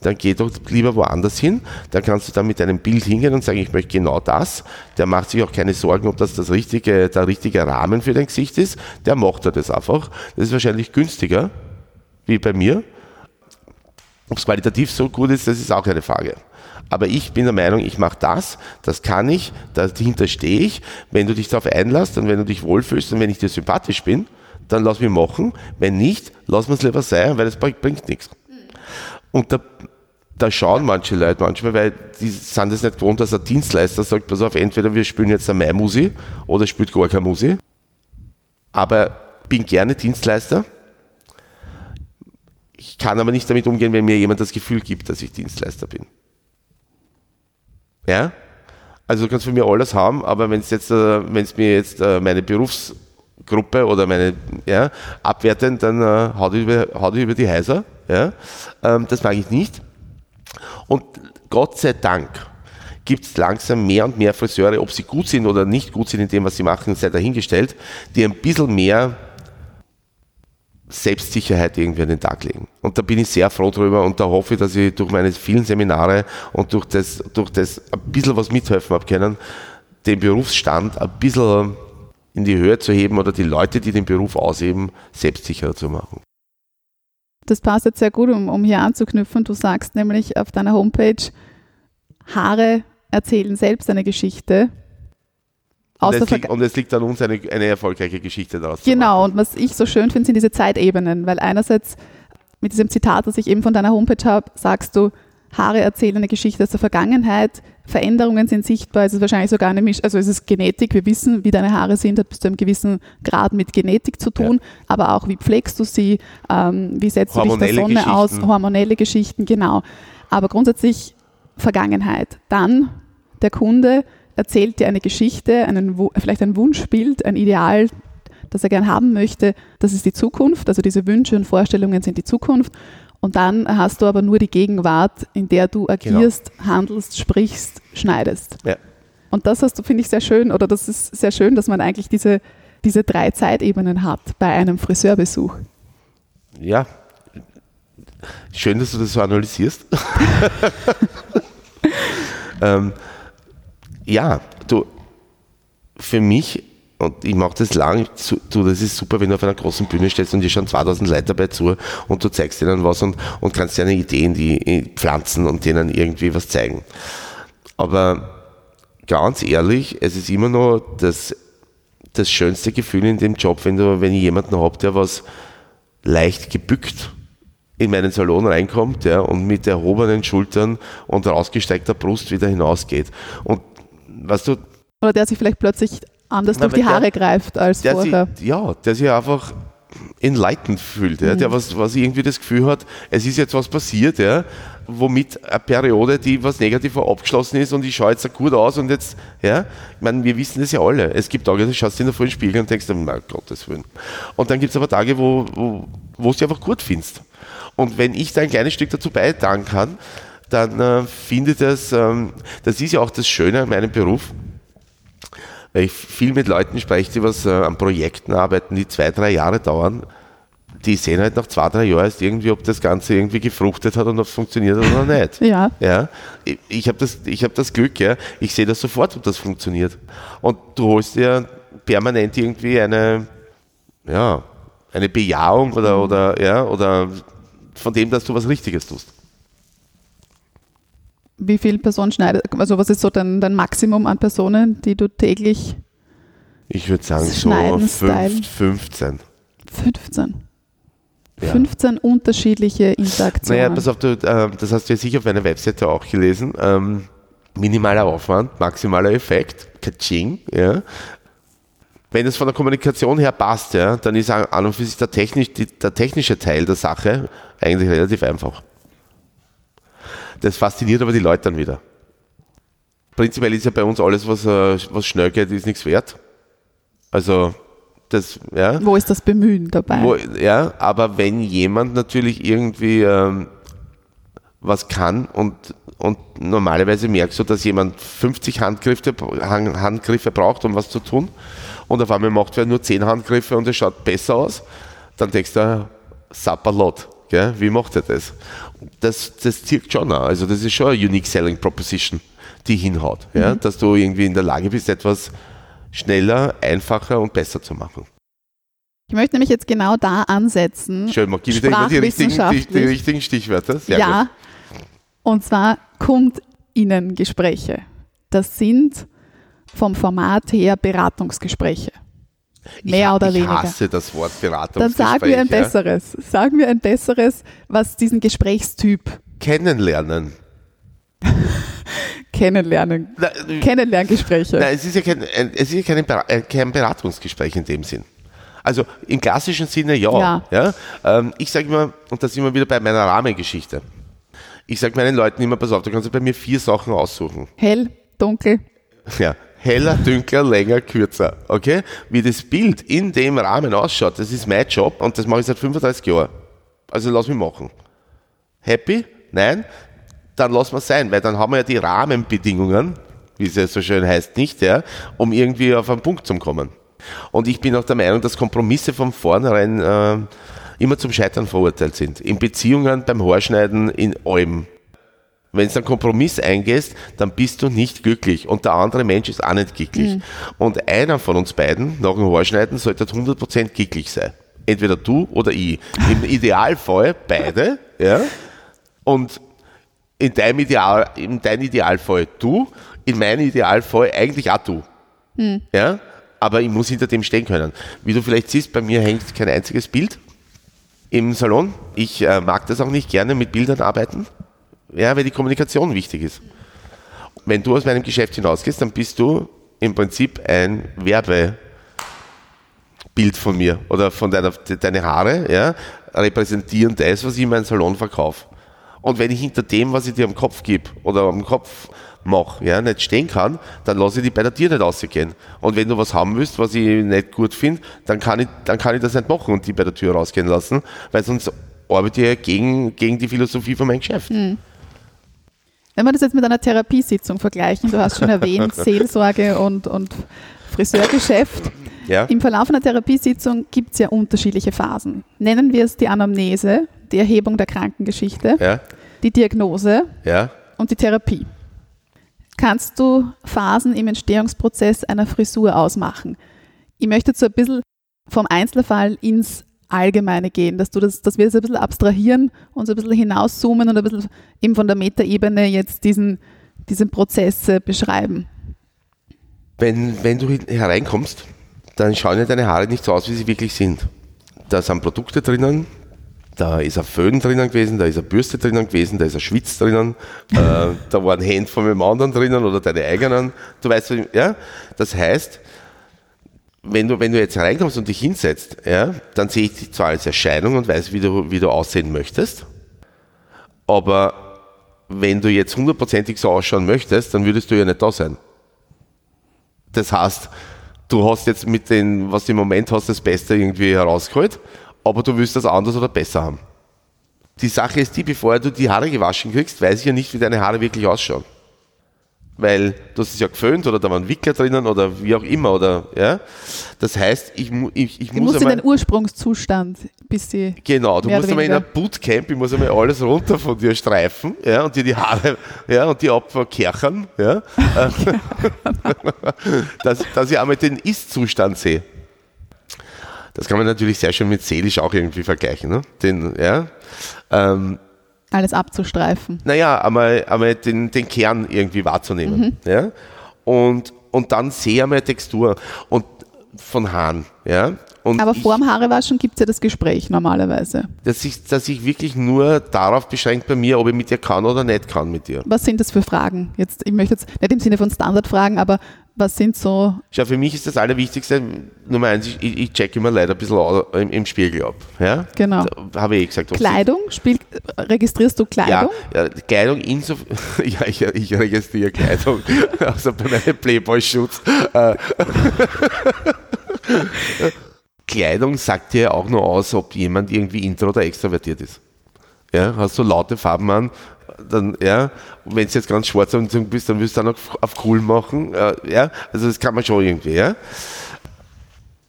dann geh doch lieber woanders hin. Dann kannst du dann mit deinem Bild hingehen und sagen, ich möchte genau das. Der macht sich auch keine Sorgen, ob das, das richtige, der richtige Rahmen für dein Gesicht ist. Der macht das einfach. Das ist wahrscheinlich günstiger, wie bei mir. Ob es qualitativ so gut ist, das ist auch eine Frage. Aber ich bin der Meinung, ich mache das, das kann ich, dahinter stehe ich. Wenn du dich darauf einlässt und wenn du dich wohlfühlst und wenn ich dir sympathisch bin, dann lass mich machen. Wenn nicht, lass mir es lieber sein, weil das bringt nichts. Und da, da schauen manche Leute manchmal, weil die sind es nicht gewohnt, dass ein Dienstleister sagt, pass auf, entweder wir spielen jetzt eine Mai-Musi oder spielt gar keine Musi. Aber bin gerne Dienstleister. Ich kann aber nicht damit umgehen, wenn mir jemand das Gefühl gibt, dass ich Dienstleister bin. Ja? Also du kannst von mir alles haben, aber wenn es äh, mir jetzt äh, meine Berufsgruppe oder meine ja, abwerten, dann äh, haut ich über, haut ich über die Häuser. Ja? Ähm, das mag ich nicht. Und Gott sei Dank gibt es langsam mehr und mehr Friseure, ob sie gut sind oder nicht gut sind in dem, was sie machen, sei dahingestellt, die ein bisschen mehr Selbstsicherheit irgendwie an den Tag legen. Und da bin ich sehr froh drüber und da hoffe ich, dass ich durch meine vielen Seminare und durch das, durch das ein bisschen was mithelfen habe können, den Berufsstand ein bisschen in die Höhe zu heben oder die Leute, die den Beruf ausüben, selbstsicherer zu machen das passt jetzt sehr gut, um, um hier anzuknüpfen. Du sagst nämlich auf deiner Homepage, Haare erzählen selbst eine Geschichte. Und es, liegt, und es, liegt, an uns, eine, eine erfolgreiche Geschichte daraus Genau, und was ich so schön finde, sind diese Zeitebenen, weil einerseits mit diesem Zitat, das ich eben von deiner Homepage habe, sagst du, Haare erzählen eine Geschichte aus der Vergangenheit, Veränderungen sind sichtbar, es ist wahrscheinlich sogar eine Mischung, also es ist Genetik, wir wissen, wie deine Haare sind, hat bis zu einem gewissen Grad mit Genetik zu tun, ja. aber auch wie pflegst du sie, ähm, wie setzt du dich der Sonne aus, hormonelle Geschichten, genau. Aber grundsätzlich Vergangenheit. Dann der Kunde erzählt dir eine Geschichte, einen, vielleicht ein Wunschbild, ein Ideal, das er gern haben möchte. Das ist die Zukunft, also diese Wünsche und Vorstellungen sind die Zukunft. Und dann hast du aber nur die Gegenwart, in der du agierst, handelst, sprichst, schneidest. Ja. Und das hast du, finde ich, sehr schön, oder das ist sehr schön, dass man eigentlich diese, diese drei Zeitebenen hat bei einem Friseurbesuch. Ja. Schön, dass du das so analysierst. ähm, ja, du, für mich, und ich mache das lang, du, das ist super, wenn du auf einer großen Bühne stehst und dir schauen 2000 Leute dabei zu und du zeigst ihnen was und, und kannst deine Ideen die pflanzen und denen irgendwie was zeigen. Aber ganz ehrlich, es ist immer noch das, das schönste Gefühl in dem Job, wenn, du, wenn ich jemanden habe, der was leicht gebückt in meinen Salon reinkommt ja, und mit erhobenen Schultern und rausgesteigter Brust wieder hinausgeht. Und weißt du, Oder der sich vielleicht plötzlich anders Na, durch die weil der- Haare greift als der vorher. sich, ja, der sich einfach enlightened fühlt, ja, der was, was irgendwie das Gefühl hat, es ist jetzt was passiert, ja, womit eine Periode, die was negativ war, abgeschlossen ist und ich schaue jetzt gut aus und jetzt, ja, ich meine, wir wissen das ja alle. Es gibt Tage, da schaust du in der vollen Spiegel und denkst, mein Gottes Willen. Und dann gibt es aber Tage, wo, wo, wo du dich einfach gut findest. Und wenn ich da ein kleines Stück dazu beitragen kann, dann äh, finde ich das, ähm, das ist ja auch das Schöne an meinem Beruf, weil ich viel mit Leuten spreche, die was äh, an Projekten arbeiten, die zwei, drei Jahre dauern. Die sehen halt nach zwei, drei Jahren erst irgendwie, ob das Ganze irgendwie gefruchtet hat und ob es funktioniert hat oder nicht. Ja. Ja, ich- ich habe das, ich hab das Glück, ja. ich sehe das sofort, ob das funktioniert. Und du holst dir permanent irgendwie eine, ja, eine Bejahung oder, oder, ja, oder von dem, dass du was Richtiges tust. Wie viele Personen schneidet, also was ist so dein, dein Maximum an Personen, die du täglich Ich würde sagen, so Schneiden, Stylen. fünf, 15. 15? Ja. 15 unterschiedliche Interaktionen. Naja, pass auf, du, äh, das hast du ja sicher auf meiner Webseite auch gelesen. Ähm, minimaler Aufwand, maximaler Effekt, Kaching, ja. Wenn es von der Kommunikation her passt, ja, dann ist an an und für sich der, technisch, die, der technische Teil der Sache eigentlich relativ einfach. Das fasziniert aber die Leute dann wieder. Prinzipiell ist ja bei uns alles, was, äh, was schnell geht, ist nichts wert. Also, das, ja. Wo ist das Bemühen dabei? Wo, ja, aber wenn jemand natürlich irgendwie ähm, was kann und, und normalerweise merkst du, dass jemand 50 Handgriffe, Han- Handgriffe braucht, um was zu tun und auf einmal macht wer nur 10 Handgriffe und es schaut besser aus, dann denkst du, Sapperlot, gell? wie macht er das? Das, das zirkt schon an. Also das ist schon eine Unique Selling Proposition, die hinhaut, ja? dass du irgendwie in der Lage bist, etwas schneller, einfacher und besser zu machen. Ich möchte nämlich jetzt genau da ansetzen. Schön, man gibt dir immer die richtigen, die, die richtigen Stichwörter. Sehr ja. gut. Und zwar Kundinnengespräche. Das sind vom Format her Beratungsgespräche. Ich Mehr ha- oder ich weniger. hasse das Wort Dann Beratungsgespräch. sag mir ein ja. besseres. Sag mir ein besseres, was diesen Gesprächstyp Kennenlernen. kennenlernen. Na, Kennenlerngespräche. Nein, es ist ja kein, ein- es ist ja kein, äh, kein Beratungsgespräch in dem Sinn. Also im klassischen Sinne ja. Ja. Ähm, ich sage immer, und da sind wir wieder bei meiner Rahmengeschichte. Ich sage meinen Leuten immer, pass auf, du kannst bei mir vier Sachen aussuchen. Hell, dunkel. Ja, heller, dünkler, länger, kürzer. Okay? Wie das Bild in dem Rahmen ausschaut, das ist mein Job und das mache ich seit 35 Jahren. Also lass mich machen. Happy? Nein? Dann lass mal sein, weil dann haben wir ja die Rahmenbedingungen, wie es ja so schön heißt, nicht, ja, um irgendwie auf einen Punkt zu kommen. Und ich bin auch der Meinung, dass Kompromisse von vornherein äh, immer zum Scheitern verurteilt sind. In Beziehungen, beim Haarschneiden, in allem. Wenn du einen Kompromiss eingehst, dann bist du nicht glücklich und der andere Mensch ist auch nicht glücklich. Und einer von uns beiden, nach dem Haarschneiden, sollte 100% glücklich sein. Entweder du oder ich. Im Idealfall beide, ja. Und in deinem, Ideal, in deinem Idealfall du, in meinem Idealfall eigentlich auch du. Ja? Aber ich muss hinter dem stehen können. Wie du vielleicht siehst, bei mir hängt kein einziges Bild im Salon. Ich äh, mag das auch nicht gerne mit Bildern arbeiten. Ja, weil die Kommunikation wichtig ist. Wenn du aus meinem Geschäft hinausgehst, dann bist du im Prinzip ein Werbebild von mir oder von deiner deine Haare, ja, repräsentieren das, was ich in meinem Salon verkaufe. Und wenn ich hinter dem, was ich dir am Kopf gebe oder am Kopf mache, ja, nicht stehen kann, dann lasse ich die bei der Tür nicht rausgehen. Und wenn du was haben willst, was ich nicht gut finde, dann kann ich, dann kann ich das nicht machen und die bei der Tür rausgehen lassen, weil sonst arbeite ja gegen, gegen die Philosophie von meinem Geschäft. Wenn wir das jetzt mit einer Therapiesitzung vergleichen, du hast schon erwähnt, Seelsorge und, und Friseurgeschäft. Ja? Im Verlauf einer Therapiesitzung gibt es ja unterschiedliche Phasen. Nennen wir es die Anamnese, die Erhebung der Krankengeschichte, Ja? die Diagnose Ja? und die Therapie. Kannst du Phasen im Entstehungsprozess einer Frisur ausmachen? Ich möchte so ein bisschen vom Einzelfall ins Allgemeine gehen, dass, du das, dass wir das ein bisschen abstrahieren und so ein bisschen hinauszoomen und ein bisschen eben von der Metaebene jetzt diesen, diesen Prozess beschreiben. Wenn, wenn du hereinkommst, dann schauen ja deine Haare nicht so aus, wie sie wirklich sind. Da sind Produkte drinnen, da ist ein Föhn drinnen gewesen, da ist eine Bürste drinnen gewesen, da ist ein Schwitz drinnen, äh, da waren Hände von dem anderen drinnen oder deine eigenen. Du weißt, ja? Das heißt, wenn du, wenn du jetzt reinkommst und dich hinsetzt, ja, dann sehe ich dich zwar als Erscheinung und weiß, wie du, wie du aussehen möchtest, aber wenn du jetzt hundertprozentig so ausschauen möchtest, dann würdest du ja nicht da sein. Das heißt, du hast jetzt mit dem, was du im Moment hast, das Beste irgendwie herausgeholt, aber du willst das anders oder besser haben. Die Sache ist die, bevor du die Haare gewaschen kriegst, weiß ich ja nicht, wie deine Haare wirklich ausschauen. Weil du hast es ja geföhnt oder da waren Wickler drinnen oder wie auch immer. Oder, ja? Das heißt, ich, ich, ich Du muss musst in einmal, den Ursprungszustand, bis sie. Genau, du musst einmal in ein Bootcamp, ich muss einmal alles runter von dir streifen ja, und dir die Haare ja, und die abkerchern, ja, äh, dass, dass ich einmal den Ist-Zustand sehe. Das kann man natürlich sehr schön mit seelisch auch irgendwie vergleichen. Ne? Den, ja, ähm, alles abzustreifen. naja, einmal, einmal den, den Kern irgendwie wahrzunehmen. Mhm. Ja? Und, und dann sehe ich einmal Textur und von Haaren. Ja? Und Aber ich- vor dem Haarewaschen gibt es ja das Gespräch normalerweise. dass ich, dass ich wirklich nur darauf beschränkt bei mir, ob ich mit dir kann oder nicht kann mit dir. Was sind das für Fragen? Jetzt, ich möchte jetzt nicht im Sinne von Standardfragen, aber was sind so Schau, für mich ist das Allerwichtigste, Nummer eins, ich, ich check immer leider ein bisschen im, im Spiegel ab. Ja? Genau. Habe ich eh gesagt. Kleidung? Spiel, registrierst du Kleidung? ja, Kleidung insofern, ja, ich, ich registriere Kleidung, also bei meinem Playboy-Schutz. Kleidung sagt dir ja auch nur aus, ob jemand irgendwie intro oder extrovertiert ist. Ja, hast du laute Farben an, dann, ja, wenn du jetzt ganz schwarz angezogen bist, dann wirst du dann auf, auf cool machen, äh, ja, also das kann man schon irgendwie, ja.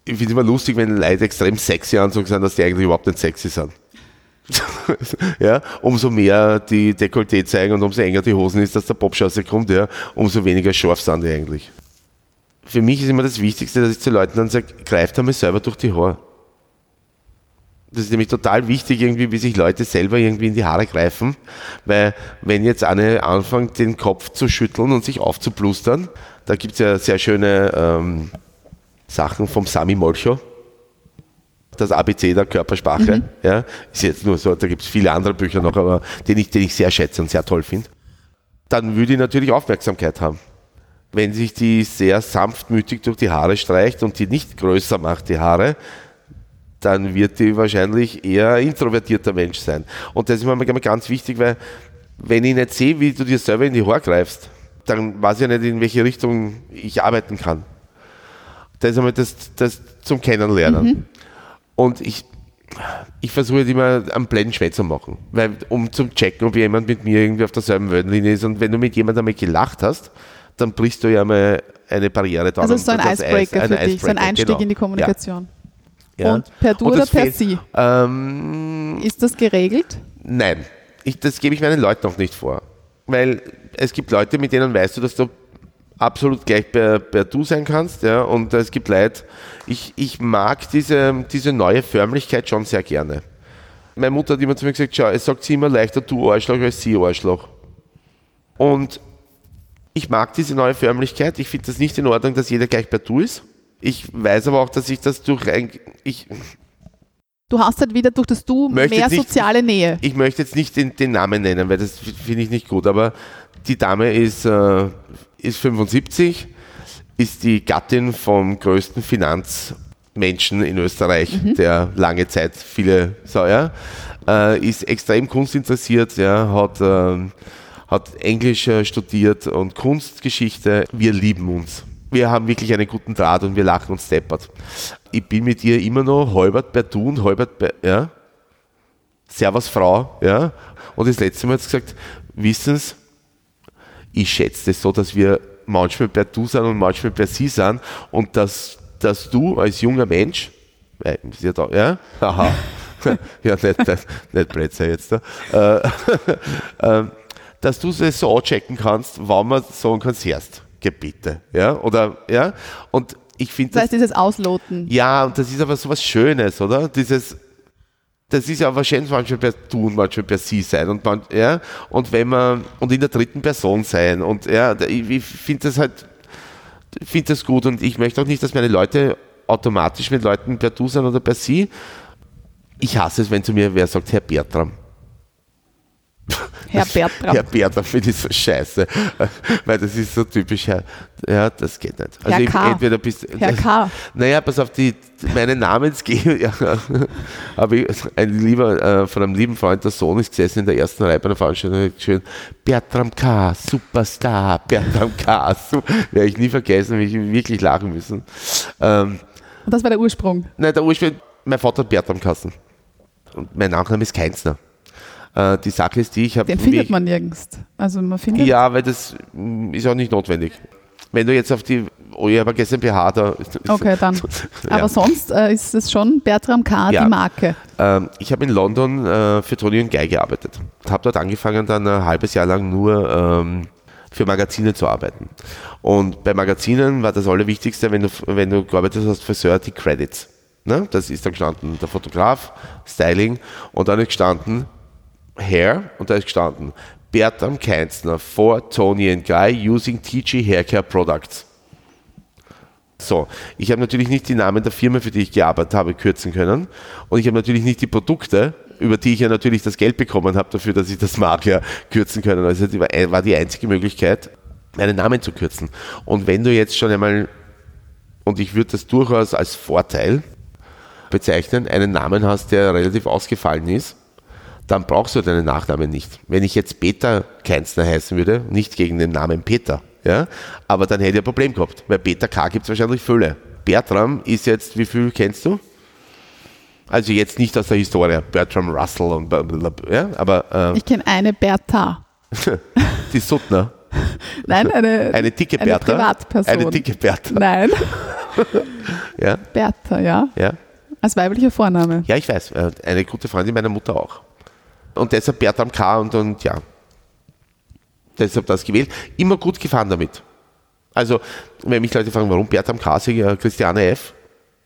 Ich finde immer lustig, wenn Leute extrem sexy anzogen sind, dass die eigentlich überhaupt nicht sexy sind. ja, umso mehr die Dekolleté zeigen und umso enger die Hosen ist, dass der Popschauße kommt, ja, umso weniger scharf sind die eigentlich. Für mich ist immer das Wichtigste, dass ich zu Leuten dann sage, greift einmal selber durch die Haare. Das ist nämlich total wichtig, irgendwie, wie sich Leute selber irgendwie in die Haare greifen, weil wenn jetzt eine anfängt, den Kopf zu schütteln und sich aufzuplustern, da gibt es ja sehr schöne ähm, Sachen vom Sami Molcho, das ABC der Körpersprache. Ja, ist jetzt nur so, da gibt es viele andere Bücher noch, aber den ich, den ich sehr schätze und sehr toll finde. Dann würde ich natürlich Aufmerksamkeit haben. Wenn sich die sehr sanftmütig durch die Haare streicht und die nicht größer macht, die Haare, dann wird die wahrscheinlich eher ein introvertierter Mensch sein. Und das ist mir immer ganz wichtig, weil wenn ich nicht sehe, wie du dir selber in die Haare greifst, dann weiß ich ja nicht, in welche Richtung ich arbeiten kann. Das ist einmal das, das zum Kennenlernen. Und ich, ich versuche halt immer einen blenden Schwätz zu machen, weil, um zu checken, ob jemand mit mir irgendwie auf derselben Wellenlinie ist. Und wenn du mit jemandem einmal gelacht hast, dann brichst du ja mal eine Barriere da. Also so ein Icebreaker Eis- für ein dich, so ein Einstieg genau. in die Kommunikation. Ja. Ja. Und per Du Und oder per fehlt- Sie? Ähm, Ist das geregelt? Nein, ich, das gebe ich meinen Leuten noch nicht vor. Weil es gibt Leute, mit denen weißt du, dass du absolut gleich per, per Du sein kannst. Ja? Und es gibt Leute, ich, ich mag diese, diese neue Förmlichkeit schon sehr gerne. Meine Mutter hat immer zu mir gesagt, schau, es sagt sie immer leichter du Arschloch als sie Arschloch. Und ich mag diese neue Förmlichkeit. Ich finde das nicht in Ordnung, dass jeder gleich per Du ist. Ich weiß aber auch, dass ich das durch ein, ich, Du hast halt wieder durch das Du mehr nicht- soziale Nähe. ich möchte jetzt nicht den, den Namen nennen, weil das finde ich nicht gut, aber die Dame ist, äh, ist 75, ist die Gattin vom größten Finanzmenschen in Österreich, der lange Zeit viele, so, ja, äh, ist extrem kunstinteressiert, ja, hat, ähm, hat Englisch äh, studiert und Kunstgeschichte. Wir lieben uns. Wir haben wirklich einen guten Draht und wir lachen uns deppert. Ich bin mit ihr immer noch Du und halbert per, ja, Servus Frau, ja. Und das letzte Mal hat sie gesagt, wissen Sie, ich schätze das so, dass wir manchmal per Du sind und manchmal per Sie sind und dass, dass du als junger Mensch, äh, ja, haha, ja, nicht, nicht, nicht Bretzer jetzt äh, äh, dass du es so anchecken kannst, wann man sagen kannst, hörst, geh bitte, ja, oder, ja, und ich finde Das heißt, dieses Ausloten. ja, und das ist aber so was Schönes, oder? Dieses, das ist ja wahrscheinlich manchmal per Du und manchmal per Sie sein und man, ja, und wenn man, und in der dritten Person sein und ja, ich, ich finde das halt, finde das gut und ich möchte auch nicht, dass meine Leute automatisch mit Leuten per Du sein oder per Sie. Ich hasse es, wenn zu mir wer sagt, Herr Bertram. Herr Bertram. Herr Bertram finde ich so scheiße, weil das ist so typisch, Herr, ja, das geht nicht. Also Herr K. entweder bist Herr K. naja, pass auf, die, meine Namensgebung, ja, habe ich, ein lieber, äh, von einem lieben Freund, der Sohn ist gesessen in der ersten Reihe bei einer Veranstaltung, und schön, Bertram K., Superstar, Bertram K., su werde ich nie vergessen, werde ich wirklich lachen müssen. Ähm, Und das war der Ursprung. nein, der Ursprung, mein Vater hat Bertram Kassen. Und mein Nachname ist Keinzner. Äh, die Sache ist die, ich habe... Den findet man nirgends. Also man findet. Ja, weil das mm, ist auch nicht notwendig. Wenn du jetzt auf die, oh, ich habe gestern BH da. Okay, dann. Aber Ja. sonst äh, ist es schon Bertram K. Ja. die Marke. Ähm, ich habe in London äh, für Tony und Guy gearbeitet. Habe dort angefangen, dann ein halbes Jahr lang nur ähm, für Magazine zu arbeiten. Und bei Magazinen war das Allerwichtigste, wenn du, wenn du gearbeitet hast, Friseur, die Credits. Ne? Das ist dann gestanden, der Fotograf, Styling und dann ist gestanden Hair und da ist gestanden Bertram Keinzner for Tony and Guy using TG Haircare Products. So, ich habe natürlich nicht die Namen der Firma, für die ich gearbeitet habe, kürzen können. Und ich habe natürlich nicht die Produkte, über die ich ja natürlich das Geld bekommen habe, dafür, dass ich das mag, ja kürzen können. Also war war die einzige Möglichkeit, meinen Namen zu kürzen. Und wenn du jetzt schon einmal, und ich würde das durchaus als Vorteil bezeichnen, einen Namen hast, der relativ ausgefallen ist, dann brauchst du deinen Nachnamen nicht. Wenn ich jetzt Peter Keinzner heißen würde, nicht gegen den Namen Peter, ja, aber dann hätte ich ein Problem gehabt, weil Peter K. gibt es wahrscheinlich Fülle. Bertram ist jetzt, wie viel kennst du? Also jetzt nicht aus der Historie, Bertram Russell und blablabla, ja, aber äh, Ich kenne eine Bertha. die Suttner, Nein, eine, eine dicke eine Bertha, Privatperson. eine dicke Bertha, Nein, ja, Bertha, ja. ja. Als weiblicher Vorname. Ja, ich weiß. äh, Eine gute Freundin meiner Mutter auch. Und deshalb Bertram K. und, und ja. Deshalb das gewählt. Immer gut gefahren damit. Also, wenn mich Leute fragen, warum Bertram K. ich, äh, Christiane F.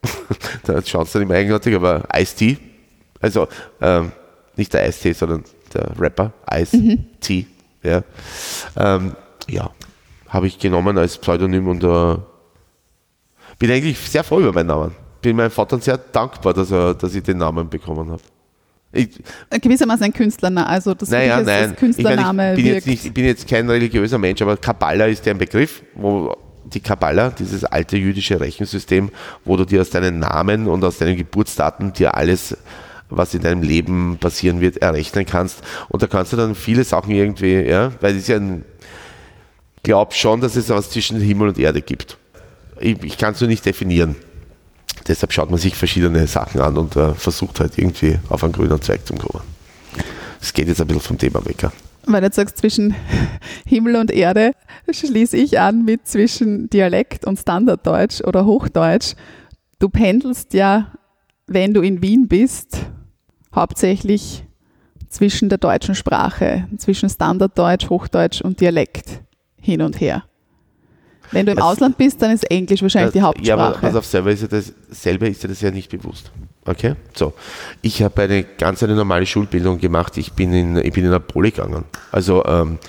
da schaut es dann immer eigenartig, aber Ice-T. Also, ähm, nicht der Ice-T, sondern der Rapper, Ice-T. Ja, ähm, ja habe ich genommen als Pseudonym und äh, bin eigentlich sehr froh über meinen Namen. Bin meinem Vater sehr dankbar, dass, er, dass ich den Namen bekommen habe. Ich, Gewissermaßen ein Künstlername. Also das naja, als nein, ich, Künstlername meine, ich, bin wirkt. jetzt nicht, ich bin jetzt kein religiöser Mensch, aber Kabbala ist ja ein Begriff, wo die Kabbala, dieses alte jüdische Rechensystem, wo du dir aus deinen Namen und aus deinen Geburtsdaten dir alles, was in deinem Leben passieren wird, errechnen kannst. Und da kannst du dann viele Sachen irgendwie, ja, weil es ist ja ein, glaub schon, dass es was zwischen Himmel und Erde gibt. Ich, ich kann es nur nicht definieren. Deshalb schaut man sich verschiedene Sachen an und äh, versucht halt irgendwie auf einen grünen Zweig zu kommen. Es geht jetzt ein bisschen vom Thema weg. ja. Weil du jetzt sagst, zwischen Himmel und Erde schließe ich an mit zwischen Dialekt und Standarddeutsch oder Hochdeutsch. Du pendelst ja, wenn du in Wien bist, hauptsächlich zwischen der deutschen Sprache, zwischen Standarddeutsch, Hochdeutsch und Dialekt hin und her. Wenn du im Das- Ausland bist, dann ist Englisch wahrscheinlich die Ja, Hauptsprache. aber pass auf, selber ist ja das, selber ist ja das ja nicht bewusst. Okay? So. Ich habe eine ganz eine normale Schulbildung gemacht. Ich bin in, ich bin in eine Poli gegangen. Also, ähm,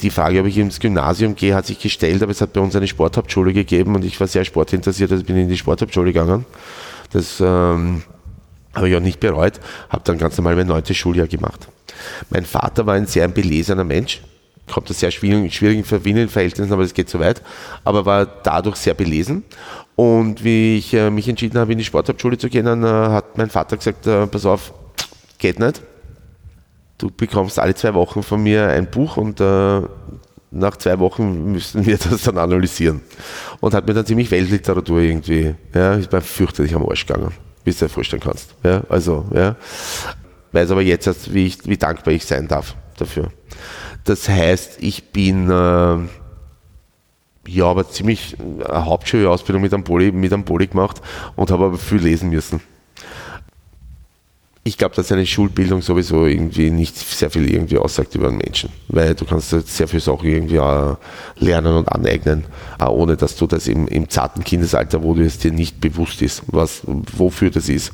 die Frage, ob ich ins Gymnasium gehe, hat sich gestellt, aber es hat bei uns eine Sporthauptschule gegeben und ich war sehr sportinteressiert, also bin in die Sporthauptschule gegangen. Das ähm, habe ich auch nicht bereut, habe dann ganz normal mein neuntes Schuljahr gemacht. Mein Vater war ein sehr belesener Mensch, kommt aus sehr schwierigen, schwierigen Familienverhältnissen, aber das geht so weit, aber war dadurch sehr belesen. Und wie ich äh, mich entschieden habe, in die Sporthauptschule zu gehen, dann äh, hat mein Vater gesagt, äh, pass auf, geht nicht. Du bekommst alle zwei Wochen von mir ein Buch und nach zwei Wochen müssten wir das dann analysieren. Und hat mir dann ziemlich Weltliteratur irgendwie, ja, ist mir fürchterlich am Arsch gegangen. wie du dir vorstellen kannst. Ja, also, ja. Weiß aber jetzt, wie, ich, wie dankbar ich sein darf dafür. Das heißt, ich bin äh, ja aber ziemlich eine Hauptschuleausbildung mit einem Poli, mit einem Poli gemacht und habe aber viel lesen müssen. Ich glaube, dass eine Schulbildung sowieso irgendwie nicht sehr viel irgendwie aussagt über einen Menschen, weil du kannst sehr viele Sachen irgendwie auch lernen und aneignen, ohne dass du das im, im zarten Kindesalter, wo du es dir nicht bewusst ist, was, wofür das ist,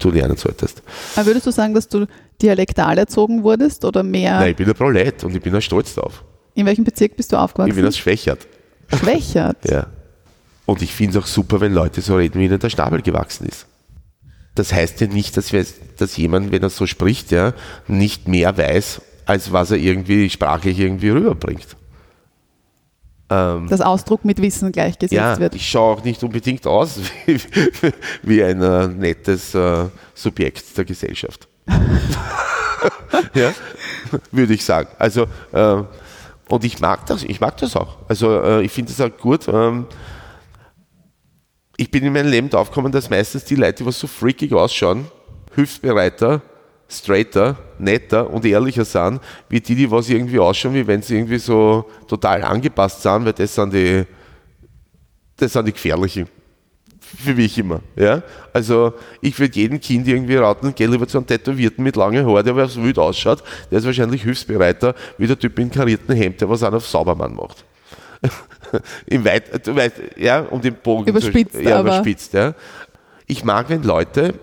du lernen solltest. Aber würdest du sagen, dass du dialektal erzogen wurdest oder mehr? Nein, ich bin ein Prolet und ich bin da stolz drauf. In welchem Bezirk bist du aufgewachsen? Ich bin das Schwächert. Schwächert. Ja. Und ich finde es auch super, wenn Leute so reden, wie ihnen der Schnabel gewachsen ist. Das heißt ja nicht, dass, wir, dass jemand, wenn er so spricht, ja, nicht mehr weiß, als was er irgendwie sprachlich irgendwie rüberbringt. Ähm, Dass Ausdruck mit Wissen gleichgesetzt ja, wird. ich schaue auch nicht unbedingt aus wie, wie ein äh, nettes äh, Subjekt der Gesellschaft. ja, würde ich sagen. Also, äh, und ich mag das, ich mag das auch. Also, äh, ich finde das auch gut. Ähm, ich bin in meinem Leben draufgekommen, dass meistens die Leute, die so freakig ausschauen, hilfsbereiter, straighter, netter und ehrlicher sind, wie die, die was irgendwie ausschauen, wie wenn sie irgendwie so total angepasst sind, weil das sind die, das sind die gefährlichen. Für mich immer. Ja? Also ich würde jedem Kind irgendwie raten, geh lieber zu einem Tätowierten mit langen Haaren, der was wild ausschaut, der ist wahrscheinlich hilfsbereiter, wie der Typ in karierten Hemd, der was einen auf Saubermann macht. Im Weit, du weißt, ja, um den Bogen Überspitzt, zu, ja, überspitzt, ja. Ich mag, wenn Leute,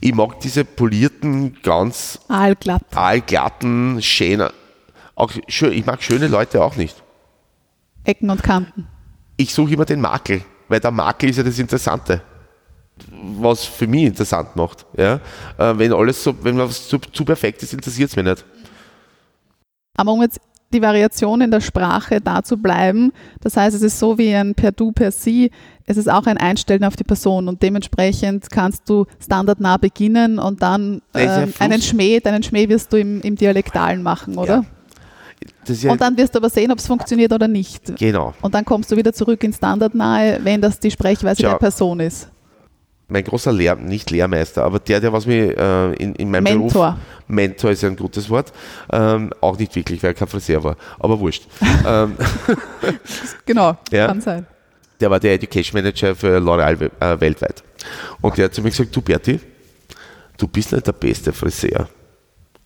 ich mag diese polierten, ganz Aalglatt. aalglatten, schönen, auch schön, ich mag schöne Leute auch nicht. Ecken und Kanten. Ich suche immer den Makel, weil der Makel ist ja das Interessante, was für mich interessant macht. Ja? Äh, wenn alles so, wenn was zu, zu perfekt ist, interessiert es mich nicht. Aber um jetzt die Variation in der Sprache da zu bleiben, das heißt, es ist so wie ein per Du, per Sie, es ist auch ein Einstellen auf die Person und dementsprechend kannst du standardnah beginnen und dann Fluss. einen Schmäh, deinen Schmäh wirst du im, im Dialektalen machen, oder? Ja. Ja, Und dann wirst du aber sehen, ob es funktioniert oder nicht. genau. Und dann kommst du wieder zurück ins Standardnahe, wenn das die Sprechweise Schau. der Person ist. Mein großer Lehr nicht Lehrmeister, aber der, der was mir äh, in, in meinem Mentor. Beruf, Mentor ist ein gutes Wort, ähm, auch nicht wirklich, weil er kein Friseur war, aber wurscht. ähm, Genau, Ja. kann sein. der war der Education Manager für L'Oreal äh, weltweit. Und der hat zu mir gesagt, du Berti, du bist nicht der beste Friseur,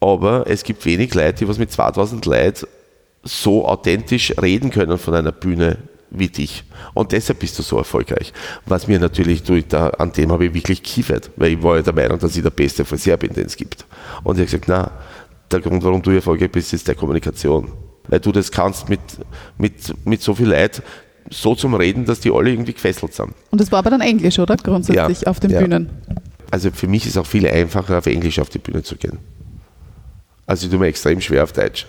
aber es gibt wenig Leute, die was mit 2000 Leuten so authentisch reden können von einer Bühne wie dich. Und deshalb bist du so erfolgreich. Was mir natürlich, du, da, an dem habe ich wirklich kiefert, weil ich war ja der Meinung, dass ich der beste Friseur bin, den es gibt. Und ich habe gesagt, na, der Grund, warum du erfolgreich bist, ist der Kommunikation. Weil du das kannst mit, mit, mit so viel Leid so zum Reden, dass die alle irgendwie gefesselt sind. Und das war aber dann Englisch, oder? Grundsätzlich Ja, auf den ja. Bühnen. Also für mich ist es auch viel einfacher, auf Englisch auf die Bühne zu gehen. Also ich tue mir extrem schwer auf Deutsch.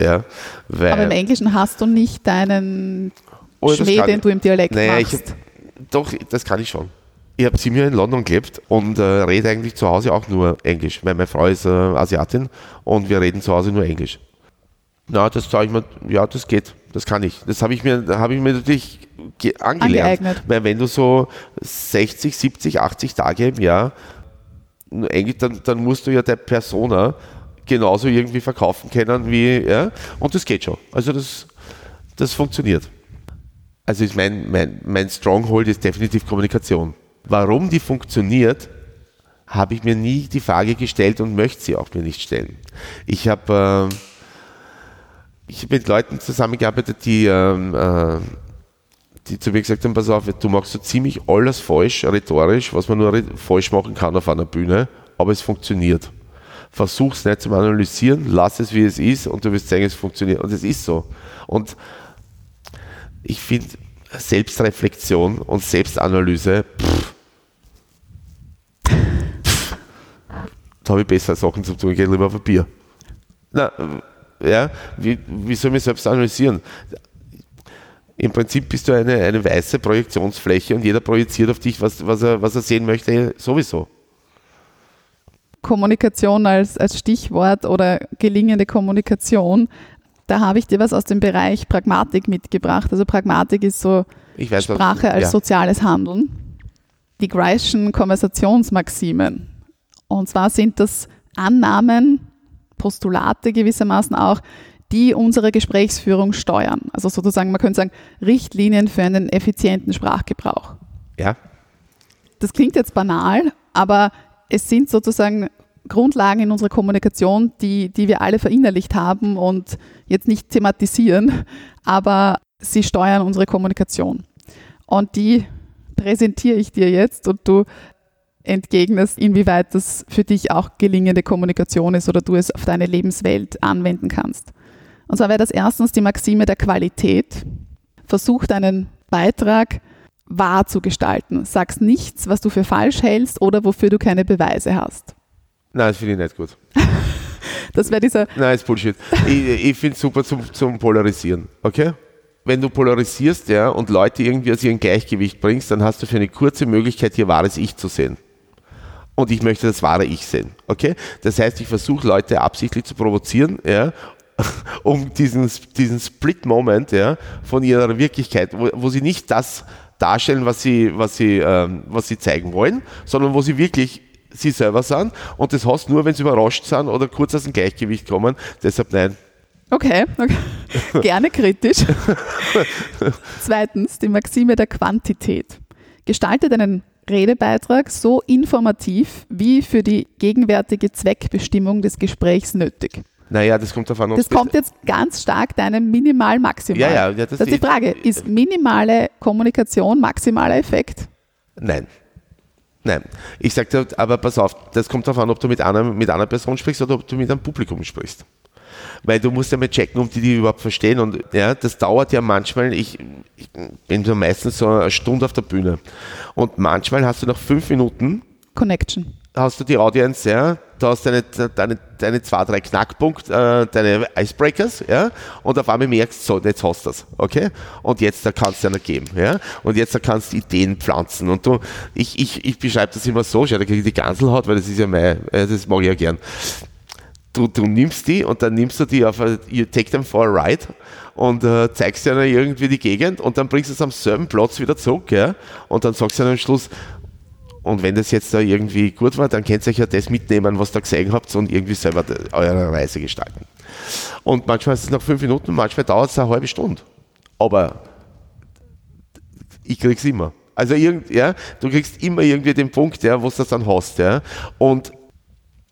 Ja, Aber im Englischen hast du nicht deinen Oh, Schmäh, den du im Dialekt Naja, machst. hab, doch, das kann ich schon. Ich habe sieben Jahre in London gelebt und äh, rede eigentlich zu Hause auch nur Englisch, weil meine Frau ist äh, Asiatin und wir reden zu Hause nur Englisch. Na, das sage ich mir, ja, das geht, das kann ich. Das habe ich mir, habe ich mir natürlich ge- angelernt. Angeeignet. Weil wenn du so 60, 70, 80 Tage im Jahr nur Englisch, dann, dann musst du ja der Persona genauso irgendwie verkaufen können wie, ja, und das geht schon. Also das, das funktioniert. Also ist mein, mein, mein Stronghold ist definitiv Kommunikation. Warum die funktioniert, habe ich mir nie die Frage gestellt und möchte sie auch mir nicht stellen. Ich habe äh, habe mit Leuten zusammengearbeitet, die, ähm, äh, die zu mir gesagt haben, pass auf, du machst so ziemlich alles falsch, rhetorisch, was man nur falsch machen kann auf einer Bühne, aber es funktioniert. Versuch es nicht zum Analysieren, lass es wie es ist und du wirst sehen, es funktioniert. Und es ist so. Und ich finde Selbstreflexion und Selbstanalyse, pff, pff, da habe ich bessere Sachen zu tun, ich gehe lieber auf ein Bier. Na, äh, ja, wie, wie soll ich mich selbst analysieren? Im Prinzip bist du eine, eine weiße Projektionsfläche und jeder projiziert auf dich, was, was, er, was er sehen möchte, sowieso. Kommunikation als, als Stichwort oder gelingende Kommunikation, da habe ich dir was aus dem Bereich Pragmatik mitgebracht. Also Pragmatik ist so weiß, was- Sprache als ja. soziales Handeln. die Greichen Konversationsmaximen. Und zwar sind das Annahmen, Postulate gewissermaßen auch, die unsere Gesprächsführung steuern. Also sozusagen, man könnte sagen, Richtlinien für einen effizienten Sprachgebrauch. Ja? Das klingt jetzt banal, aber es sind sozusagen Grundlagen in unserer Kommunikation, die, die wir alle verinnerlicht haben und jetzt nicht thematisieren, aber sie steuern unsere Kommunikation. Und die präsentiere ich dir jetzt und du entgegnest, inwieweit das für dich auch gelingende Kommunikation ist oder du es auf deine Lebenswelt anwenden kannst. Und zwar wäre das erstens die Maxime der Qualität. Versuch deinen Beitrag wahr zu gestalten. Sag's nichts, was du für falsch hältst oder wofür du keine Beweise hast. Nein, das finde ich nicht gut. Das wäre dieser, Nein, ist Bullshit. ich ich finde es super zum, zum Polarisieren, okay? Wenn du polarisierst ja, und Leute irgendwie aus ihrem Gleichgewicht bringst, dann hast du für eine kurze Möglichkeit, ihr wahres Ich zu sehen. Und ich möchte das wahre Ich sehen, okay? Das heißt, ich versuche Leute absichtlich zu provozieren, ja, um diesen, diesen Split-Moment ja, von ihrer Wirklichkeit, wo, wo sie nicht das darstellen, was sie, was, sie, ähm, was sie zeigen wollen, sondern wo sie wirklich sie selber sind. Und das hast nur, wenn sie überrascht sind oder kurz aus dem Gleichgewicht kommen. Deshalb nein. okay, okay. gerne kritisch. Zweitens, die Maxime der Quantität. Gestalte deinen Redebeitrag so informativ wie für die gegenwärtige Zweckbestimmung des Gesprächs nötig. Naja, das kommt davon, Das kommt jetzt ganz stark deinem Minimal-Maximal. Ja, ja, ja, das das ist die Frage. Ist minimale Kommunikation maximaler Effekt? Nein. Nein. Ich sage dir, aber pass auf, das kommt darauf an, ob du mit einer, mit einer Person sprichst oder ob du mit einem Publikum sprichst. Weil du musst ja mal checken, ob die die überhaupt verstehen. Und ja, das dauert ja manchmal, ich, ich bin so meistens so eine Stunde auf der Bühne. Und manchmal hast du nach fünf Minuten Connection. Hast du die Audience, ja, du hast deine, deine, deine zwei, drei Knackpunkte, äh, deine Icebreakers, ja, und auf einmal merkst du, so, jetzt hast du das, okay? Und jetzt da kannst du einer geben, ja, und jetzt da kannst du Ideen pflanzen. Und du, ich, ich, ich beschreibe das immer so, schau, da kriege ich die Ganselhaut, weil das ist ja mein, äh, das mag ich ja gern. Du, du nimmst die und dann nimmst du die auf, a- you take them for a ride und äh, zeigst dir irgendwie die Gegend und dann bringst du es am selben Platz wieder zurück, ja, und dann sagst du dann am Schluss, und wenn das jetzt da irgendwie gut war, dann könnt ihr euch ja das mitnehmen, was ihr gesehen habt und irgendwie selber eure Reise gestalten. Und manchmal ist es nach fünf Minuten, manchmal dauert es eine halbe Stunde. Aber ich krieg's immer. Also irgend, ja, du kriegst immer irgendwie den Punkt, ja, wo du das dann hast. Ja. Und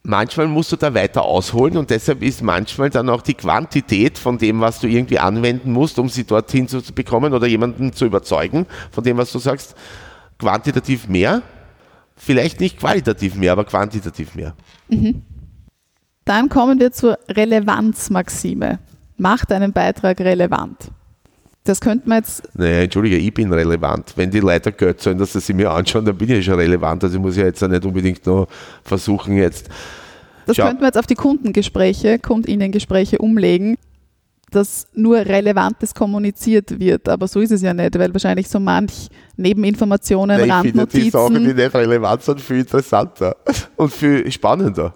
manchmal musst du da weiter ausholen und deshalb ist manchmal dann auch die Quantität von dem, was du irgendwie anwenden musst, um sie dorthin zu bekommen oder jemanden zu überzeugen von dem, was du sagst, quantitativ mehr. Vielleicht nicht qualitativ mehr, aber quantitativ mehr. Dann kommen wir zur Relevanzmaxime. Mach deinen Beitrag relevant. Das könnte man jetzt, Naja, entschuldige, ich bin relevant. Wenn die Leute Geld zahlen, dass sie sich mir anschauen, dann bin ich ja schon relevant. Also ich muss ja jetzt auch nicht unbedingt noch versuchen, jetzt das Schau. könnten wir jetzt auf die Kundengespräche, Kundinnengespräche umlegen, dass nur Relevantes kommuniziert wird. Aber so ist es ja nicht, weil wahrscheinlich so manch Nebeninformationen, Nein, ich finde die Sachen, die Randnotizen. nicht relevant sind, viel interessanter und viel spannender.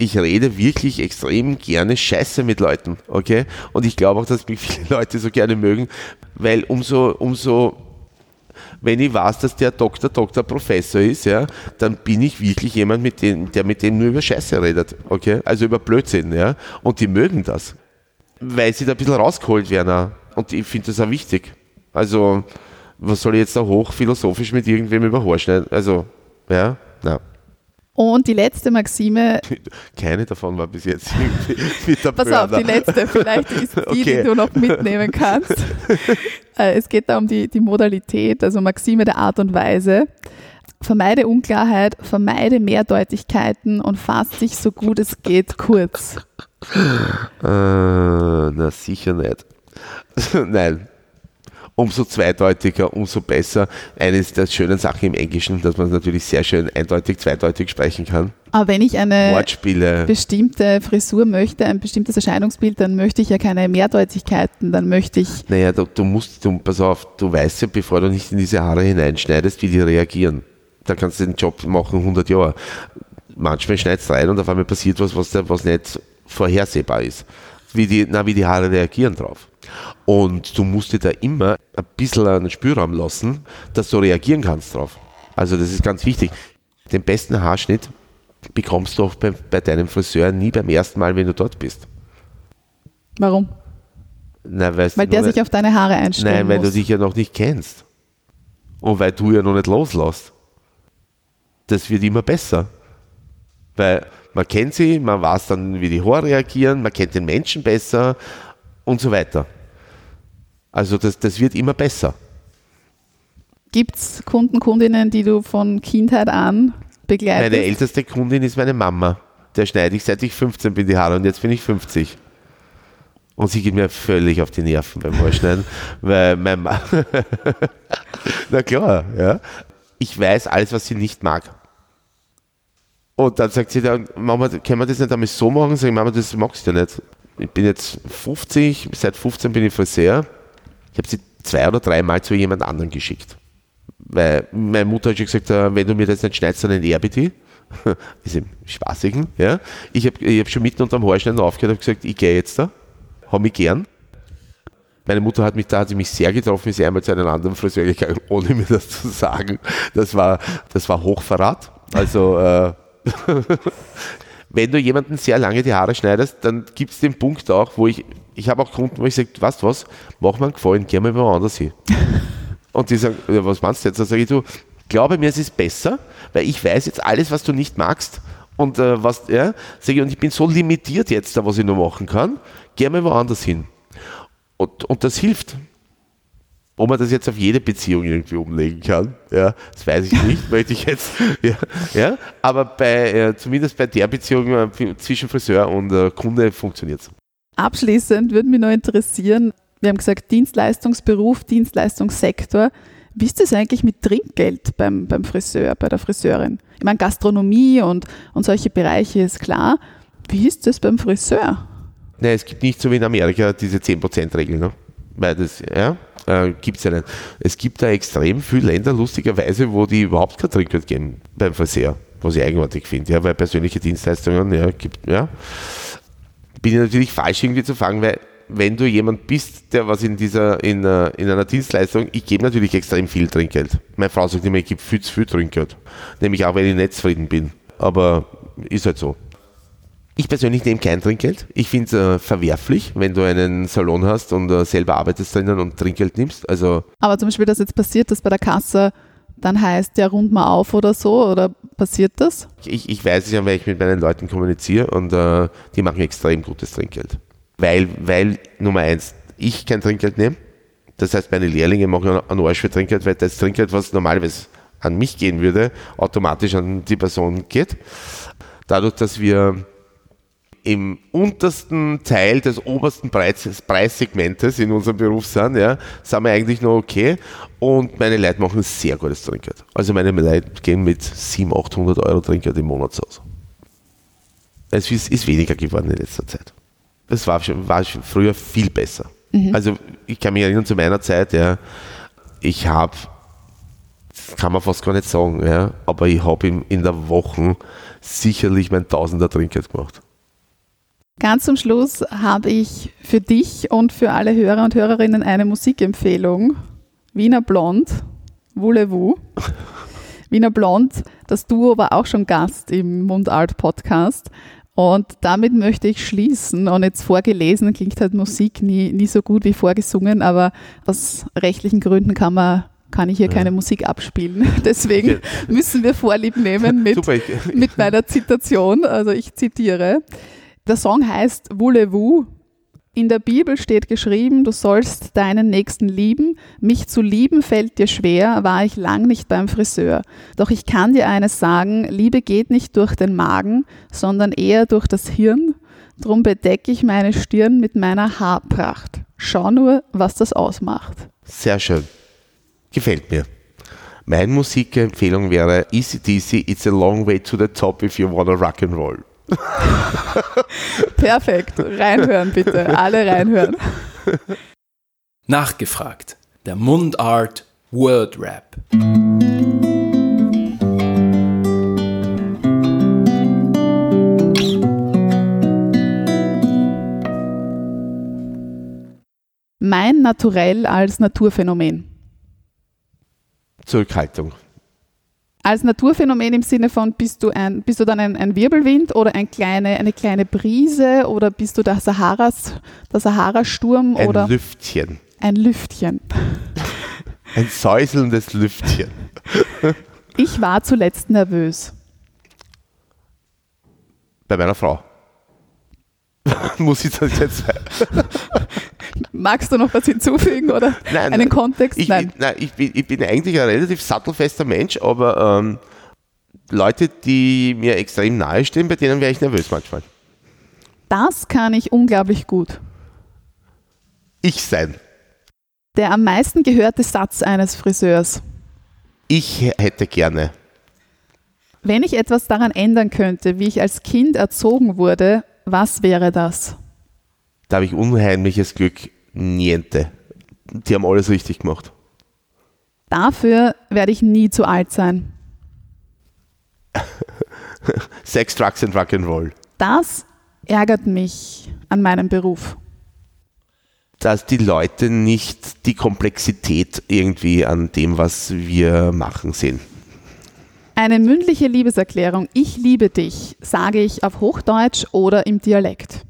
Ich rede wirklich extrem gerne Scheiße mit Leuten, okay? Und ich glaube auch, dass mich viele Leute so gerne mögen, weil umso, umso, wenn ich weiß, dass der Doktor, Doktor, Professor ist, ja, dann bin ich wirklich jemand, mit dem, der mit dem nur über Scheiße redet, okay? Also über Blödsinn, ja? Und die mögen das, weil sie da ein bisschen rausgeholt werden. auch. Und ich finde das auch wichtig. Also, was soll ich jetzt da hochphilosophisch mit irgendwem über Haar schneiden? Also, ja, na. Und die letzte Maxime, Keine davon war bis jetzt irgendwie mit der pass auf, die letzte, vielleicht ist die, Okay. die du noch mitnehmen kannst. Äh, es geht da um die, die Modalität, also Maxime der Art und Weise. Vermeide Unklarheit, vermeide Mehrdeutigkeiten und fass dich so gut es geht kurz. Äh, na, sicher nicht. Nein. Umso zweideutiger, umso besser. Eines der schönen Sachen im Englischen, dass man natürlich sehr schön eindeutig, zweideutig sprechen kann. Aber wenn ich eine Wortspiele. bestimmte Frisur möchte, ein bestimmtes Erscheinungsbild, dann möchte ich ja keine Mehrdeutigkeiten, dann möchte ich, Naja, du, du musst, du, pass auf, du weißt ja, bevor du nicht in diese Haare hineinschneidest, wie die reagieren. Da kannst du den Job machen 100 Jahre. Manchmal schneidest du rein und auf einmal passiert was, was, was nicht vorhersehbar ist. Wie die, na, wie die Haare reagieren drauf. Und du musst dir da immer ein bisschen einen Spielraum lassen, dass du reagieren kannst drauf. Also das ist ganz wichtig. Den besten Haarschnitt bekommst du auch bei, bei deinem Friseur nie beim ersten Mal, wenn du dort bist. Warum? Na, Weil du, der nur- sich auf deine Haare einstellen Nein, weil muss. du dich ja noch nicht kennst. Und weil du ja noch nicht loslässt. Das wird immer besser. Weil man kennt sie, man weiß dann, wie die Haare reagieren, man kennt den Menschen besser und so weiter. Also das, das wird immer besser. Gibt es Kunden, Kundinnen, die du von Kindheit an begleitest? Meine älteste Kundin ist meine Mama. Der schneide ich seit ich 15 bin die Haare und jetzt bin ich 50. Und sie geht mir völlig auf die Nerven beim Haarschneiden, weil mein Ma Na klar, ja. Ich weiß alles, was sie nicht mag. Und dann sagt sie dann, Mama, können wir das nicht einmal so machen? Sag ich, Mama, das magst du ja nicht. Ich bin jetzt 50, seit 15 bin ich Friseur. Ich habe sie zwei oder dreimal zu jemand anderen geschickt. Weil meine Mutter hat schon gesagt, äh, wenn du mir das nicht schneidest, dann er bitte. Ist im Spaßigen, ja. Ich habe ich hab schon mitten unterm Haarschneiden aufgehört und gesagt, ich gehe jetzt da. Habe mich gern. Meine Mutter hat mich da, hat mich sehr getroffen, ist einmal zu einem anderen Friseur gegangen, ohne mir das zu sagen. Das war, das war Hochverrat. Also, äh, wenn du jemanden sehr lange die Haare schneidest, dann gibt es den Punkt auch, wo ich, ich habe auch Kunden, wo ich sage, weißt du was, mach mir einen Gefallen, geh mal woanders hin. Und die sagen, ja, was meinst du jetzt? Dann sage ich, du, glaube mir, es ist besser, weil ich weiß jetzt alles, was du nicht magst. Und äh, was, ja, sage ich, und ich bin so limitiert jetzt da, was ich noch machen kann, geh mal woanders hin. Und, und das hilft. Ob man das jetzt auf jede Beziehung irgendwie umlegen kann, ja, das weiß ich nicht, möchte ich jetzt, ja, ja aber bei, äh, zumindest bei der Beziehung äh, zwischen Friseur und äh, Kunde funktioniert es. Abschließend würde mich noch interessieren, wir haben gesagt Dienstleistungsberuf, Dienstleistungssektor. Wie ist das eigentlich mit Trinkgeld beim, beim Friseur, bei der Friseurin? Ich meine, Gastronomie und, und solche Bereiche ist klar. Wie ist das beim Friseur? Nein, es gibt nicht so wie in Amerika diese 10%-Regel, ne? weil das, ja, äh, gibt es ja. Es gibt da extrem viele Länder, lustigerweise, wo die überhaupt kein Trinkgeld geben beim Friseur, was ich eigenartig finde, ja, weil persönliche Dienstleistungen, ja, gibt, ja. Bin ich natürlich falsch irgendwie zu fangen, weil wenn du jemand bist, der was in dieser, in, äh, in einer Dienstleistung, ich gebe natürlich extrem viel Trinkgeld. Meine Frau sagt immer, ich gebe viel zu viel Trinkgeld. Nämlich auch, wenn ich nicht zufrieden bin. Aber ist halt so. Ich persönlich nehme kein Trinkgeld. Ich finde es äh, verwerflich, wenn du einen Salon hast und äh, selber arbeitest drinnen und Trinkgeld nimmst. Also Aber zum Beispiel, dass jetzt passiert, dass bei der Kasse dann heißt, ja, rund mal auf oder so, oder passiert das? ich, ich weiß es ja, weil ich mit meinen Leuten kommuniziere und äh, die machen extrem gutes Trinkgeld. Weil, weil, Nummer eins, ich kein Trinkgeld nehme. Das heißt, meine Lehrlinge machen einen Arsch für Trinkgeld, weil das Trinkgeld, was normalerweise an mich gehen würde, automatisch an die Person geht. Dadurch, dass wir im untersten Teil des obersten Preis, Preissegmentes in unserem Beruf sind, ja, sind wir eigentlich noch okay. Und meine Leute machen sehr gutes Trinkgeld. Also meine Leute gehen mit 700, 800 Euro Trinkgeld im Monat aus. Es ist, ist weniger geworden in letzter Zeit. Das war schon, war schon früher viel besser. Also ich kann mich erinnern zu meiner Zeit, ja, ich habe, das kann man fast gar nicht sagen, ja, aber ich habe in, in der Woche sicherlich mein Tausender Trinkgeld gemacht. Ganz zum Schluss habe ich für dich und für alle Hörer und Hörerinnen eine Musikempfehlung. Wiener Blond, Voulez-vous. Wiener Blond, das Duo war auch schon Gast im Mundart Podcast. Und damit möchte ich schließen. Und jetzt vorgelesen klingt halt Musik nie, nie so gut wie vorgesungen, aber aus rechtlichen Gründen kann man kann ich hier keine Musik abspielen. Deswegen Okay. müssen wir Vorlieb nehmen mit Super, ich, mit meiner Zitation. Also ich zitiere. Der Song heißt Voulez-vous. In der Bibel steht geschrieben, du sollst deinen Nächsten lieben. Mich zu lieben fällt dir schwer, war ich lang nicht beim Friseur. Doch ich kann dir eines sagen, Liebe geht nicht durch den Magen, sondern eher durch das Hirn. Drum bedecke ich meine Stirn mit meiner Haarpracht. Schau nur, was das ausmacht. sehr schön. Gefällt mir. Meine Musikempfehlung wäre Easy DC, It's a long way to the top if you wanna rock and roll. Perfekt. Reinhören bitte. Alle reinhören. Nachgefragt. Der Mundart Word Rap. Mein Naturell als Naturphänomen. Zurückhaltung. Als Naturphänomen im Sinne von, bist du, ein, bist du dann ein, ein Wirbelwind oder ein kleine, eine kleine Brise oder bist du der, Saharas, der Sahara-Sturm Ein oder Lüftchen. ein Lüftchen? Ein säuselndes Lüftchen. Ich war zuletzt nervös. Bei meiner Frau. Muss ich das jetzt sagen? Magst du noch was hinzufügen oder Nein, einen nein. Kontext? Ich, Nein. ich, nein, ich, bin, ich bin eigentlich ein relativ sattelfester Mensch, aber ähm, Leute, die mir extrem nahe stehen, bei denen wäre ich nervös manchmal. Das kann ich unglaublich gut. Ich sein. Der am meisten gehörte Satz eines Friseurs. Ich hätte gerne. Wenn ich etwas daran ändern könnte, wie ich als Kind erzogen wurde, was wäre das? Da habe ich unheimliches Glück. Niente. Die haben alles richtig gemacht. Dafür werde ich nie zu alt sein. Sex, Drugs and Rock'n'Roll. Das ärgert mich an meinem Beruf. Dass die Leute nicht die Komplexität irgendwie an dem, was wir machen, sehen. Eine mündliche Liebeserklärung, ich liebe dich, sage ich auf Hochdeutsch oder im Dialekt.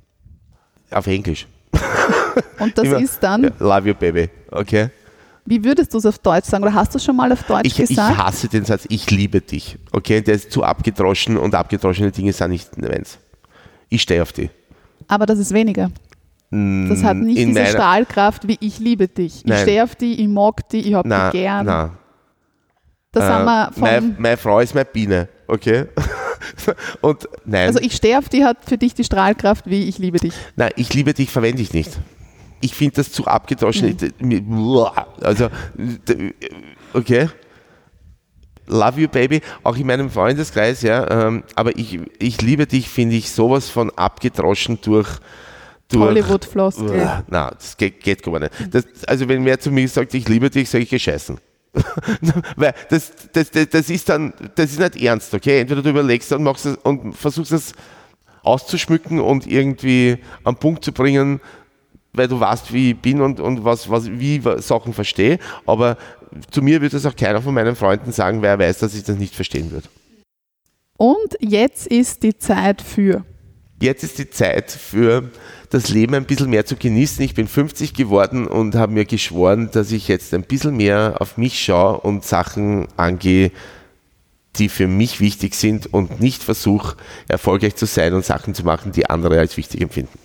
Auf Englisch. Und das Immer- ist dann, love you, baby. Okay? wie würdest du es auf Deutsch sagen? Oder hast du es schon mal auf Deutsch Ich, ich gesagt? hasse den Satz, ich liebe dich. Okay? Der ist zu abgedroschen und abgedroschene Dinge sind nicht meins. Ich stehe auf die. Aber das ist weniger. Das hat nicht in diese Strahlkraft wie ich liebe dich. Ich Nein. stehe auf die, ich mag die, ich hab Na, die gern. na. Das haben wir Äh, meine, vom, meine Frau ist meine Biene, okay? Und nein, also ich auf die, hat für dich die Strahlkraft wie ich liebe dich. nein, ich liebe dich verwende ich nicht. Ich finde das zu abgedroschen. Mhm. Also, okay. Love you, baby. Auch in meinem Freundeskreis, ja. ähm, Aber ich, ich liebe dich, finde ich sowas von abgedroschen durch. durch Hollywood-Floskel. Na, das geht, geht gar nicht. Das, also wenn wer zu mir sagt, ich liebe dich, sage ich gescheißen. Weil das, das, das, das ist dann, das ist nicht ernst, okay? Entweder du überlegst und machst es und versuchst es auszuschmücken und irgendwie am Punkt zu bringen, weil du weißt, wie ich bin und, und was, was, wie ich Sachen verstehe. Aber zu mir wird das auch keiner von meinen Freunden sagen, weil er weiß, dass ich das nicht verstehen würde. Und jetzt ist die Zeit für. Jetzt ist die Zeit für das Leben ein bisschen mehr zu genießen. Ich bin 50 geworden und habe mir geschworen, dass ich jetzt ein bisschen mehr auf mich schaue und Sachen angehe, die für mich wichtig sind und nicht versuche, erfolgreich zu sein und Sachen zu machen, die andere als wichtig empfinden.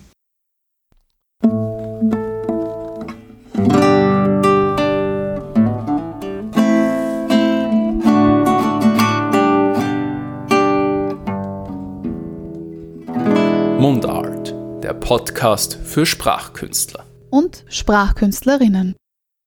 Podcast für Sprachkünstler. Und Sprachkünstlerinnen.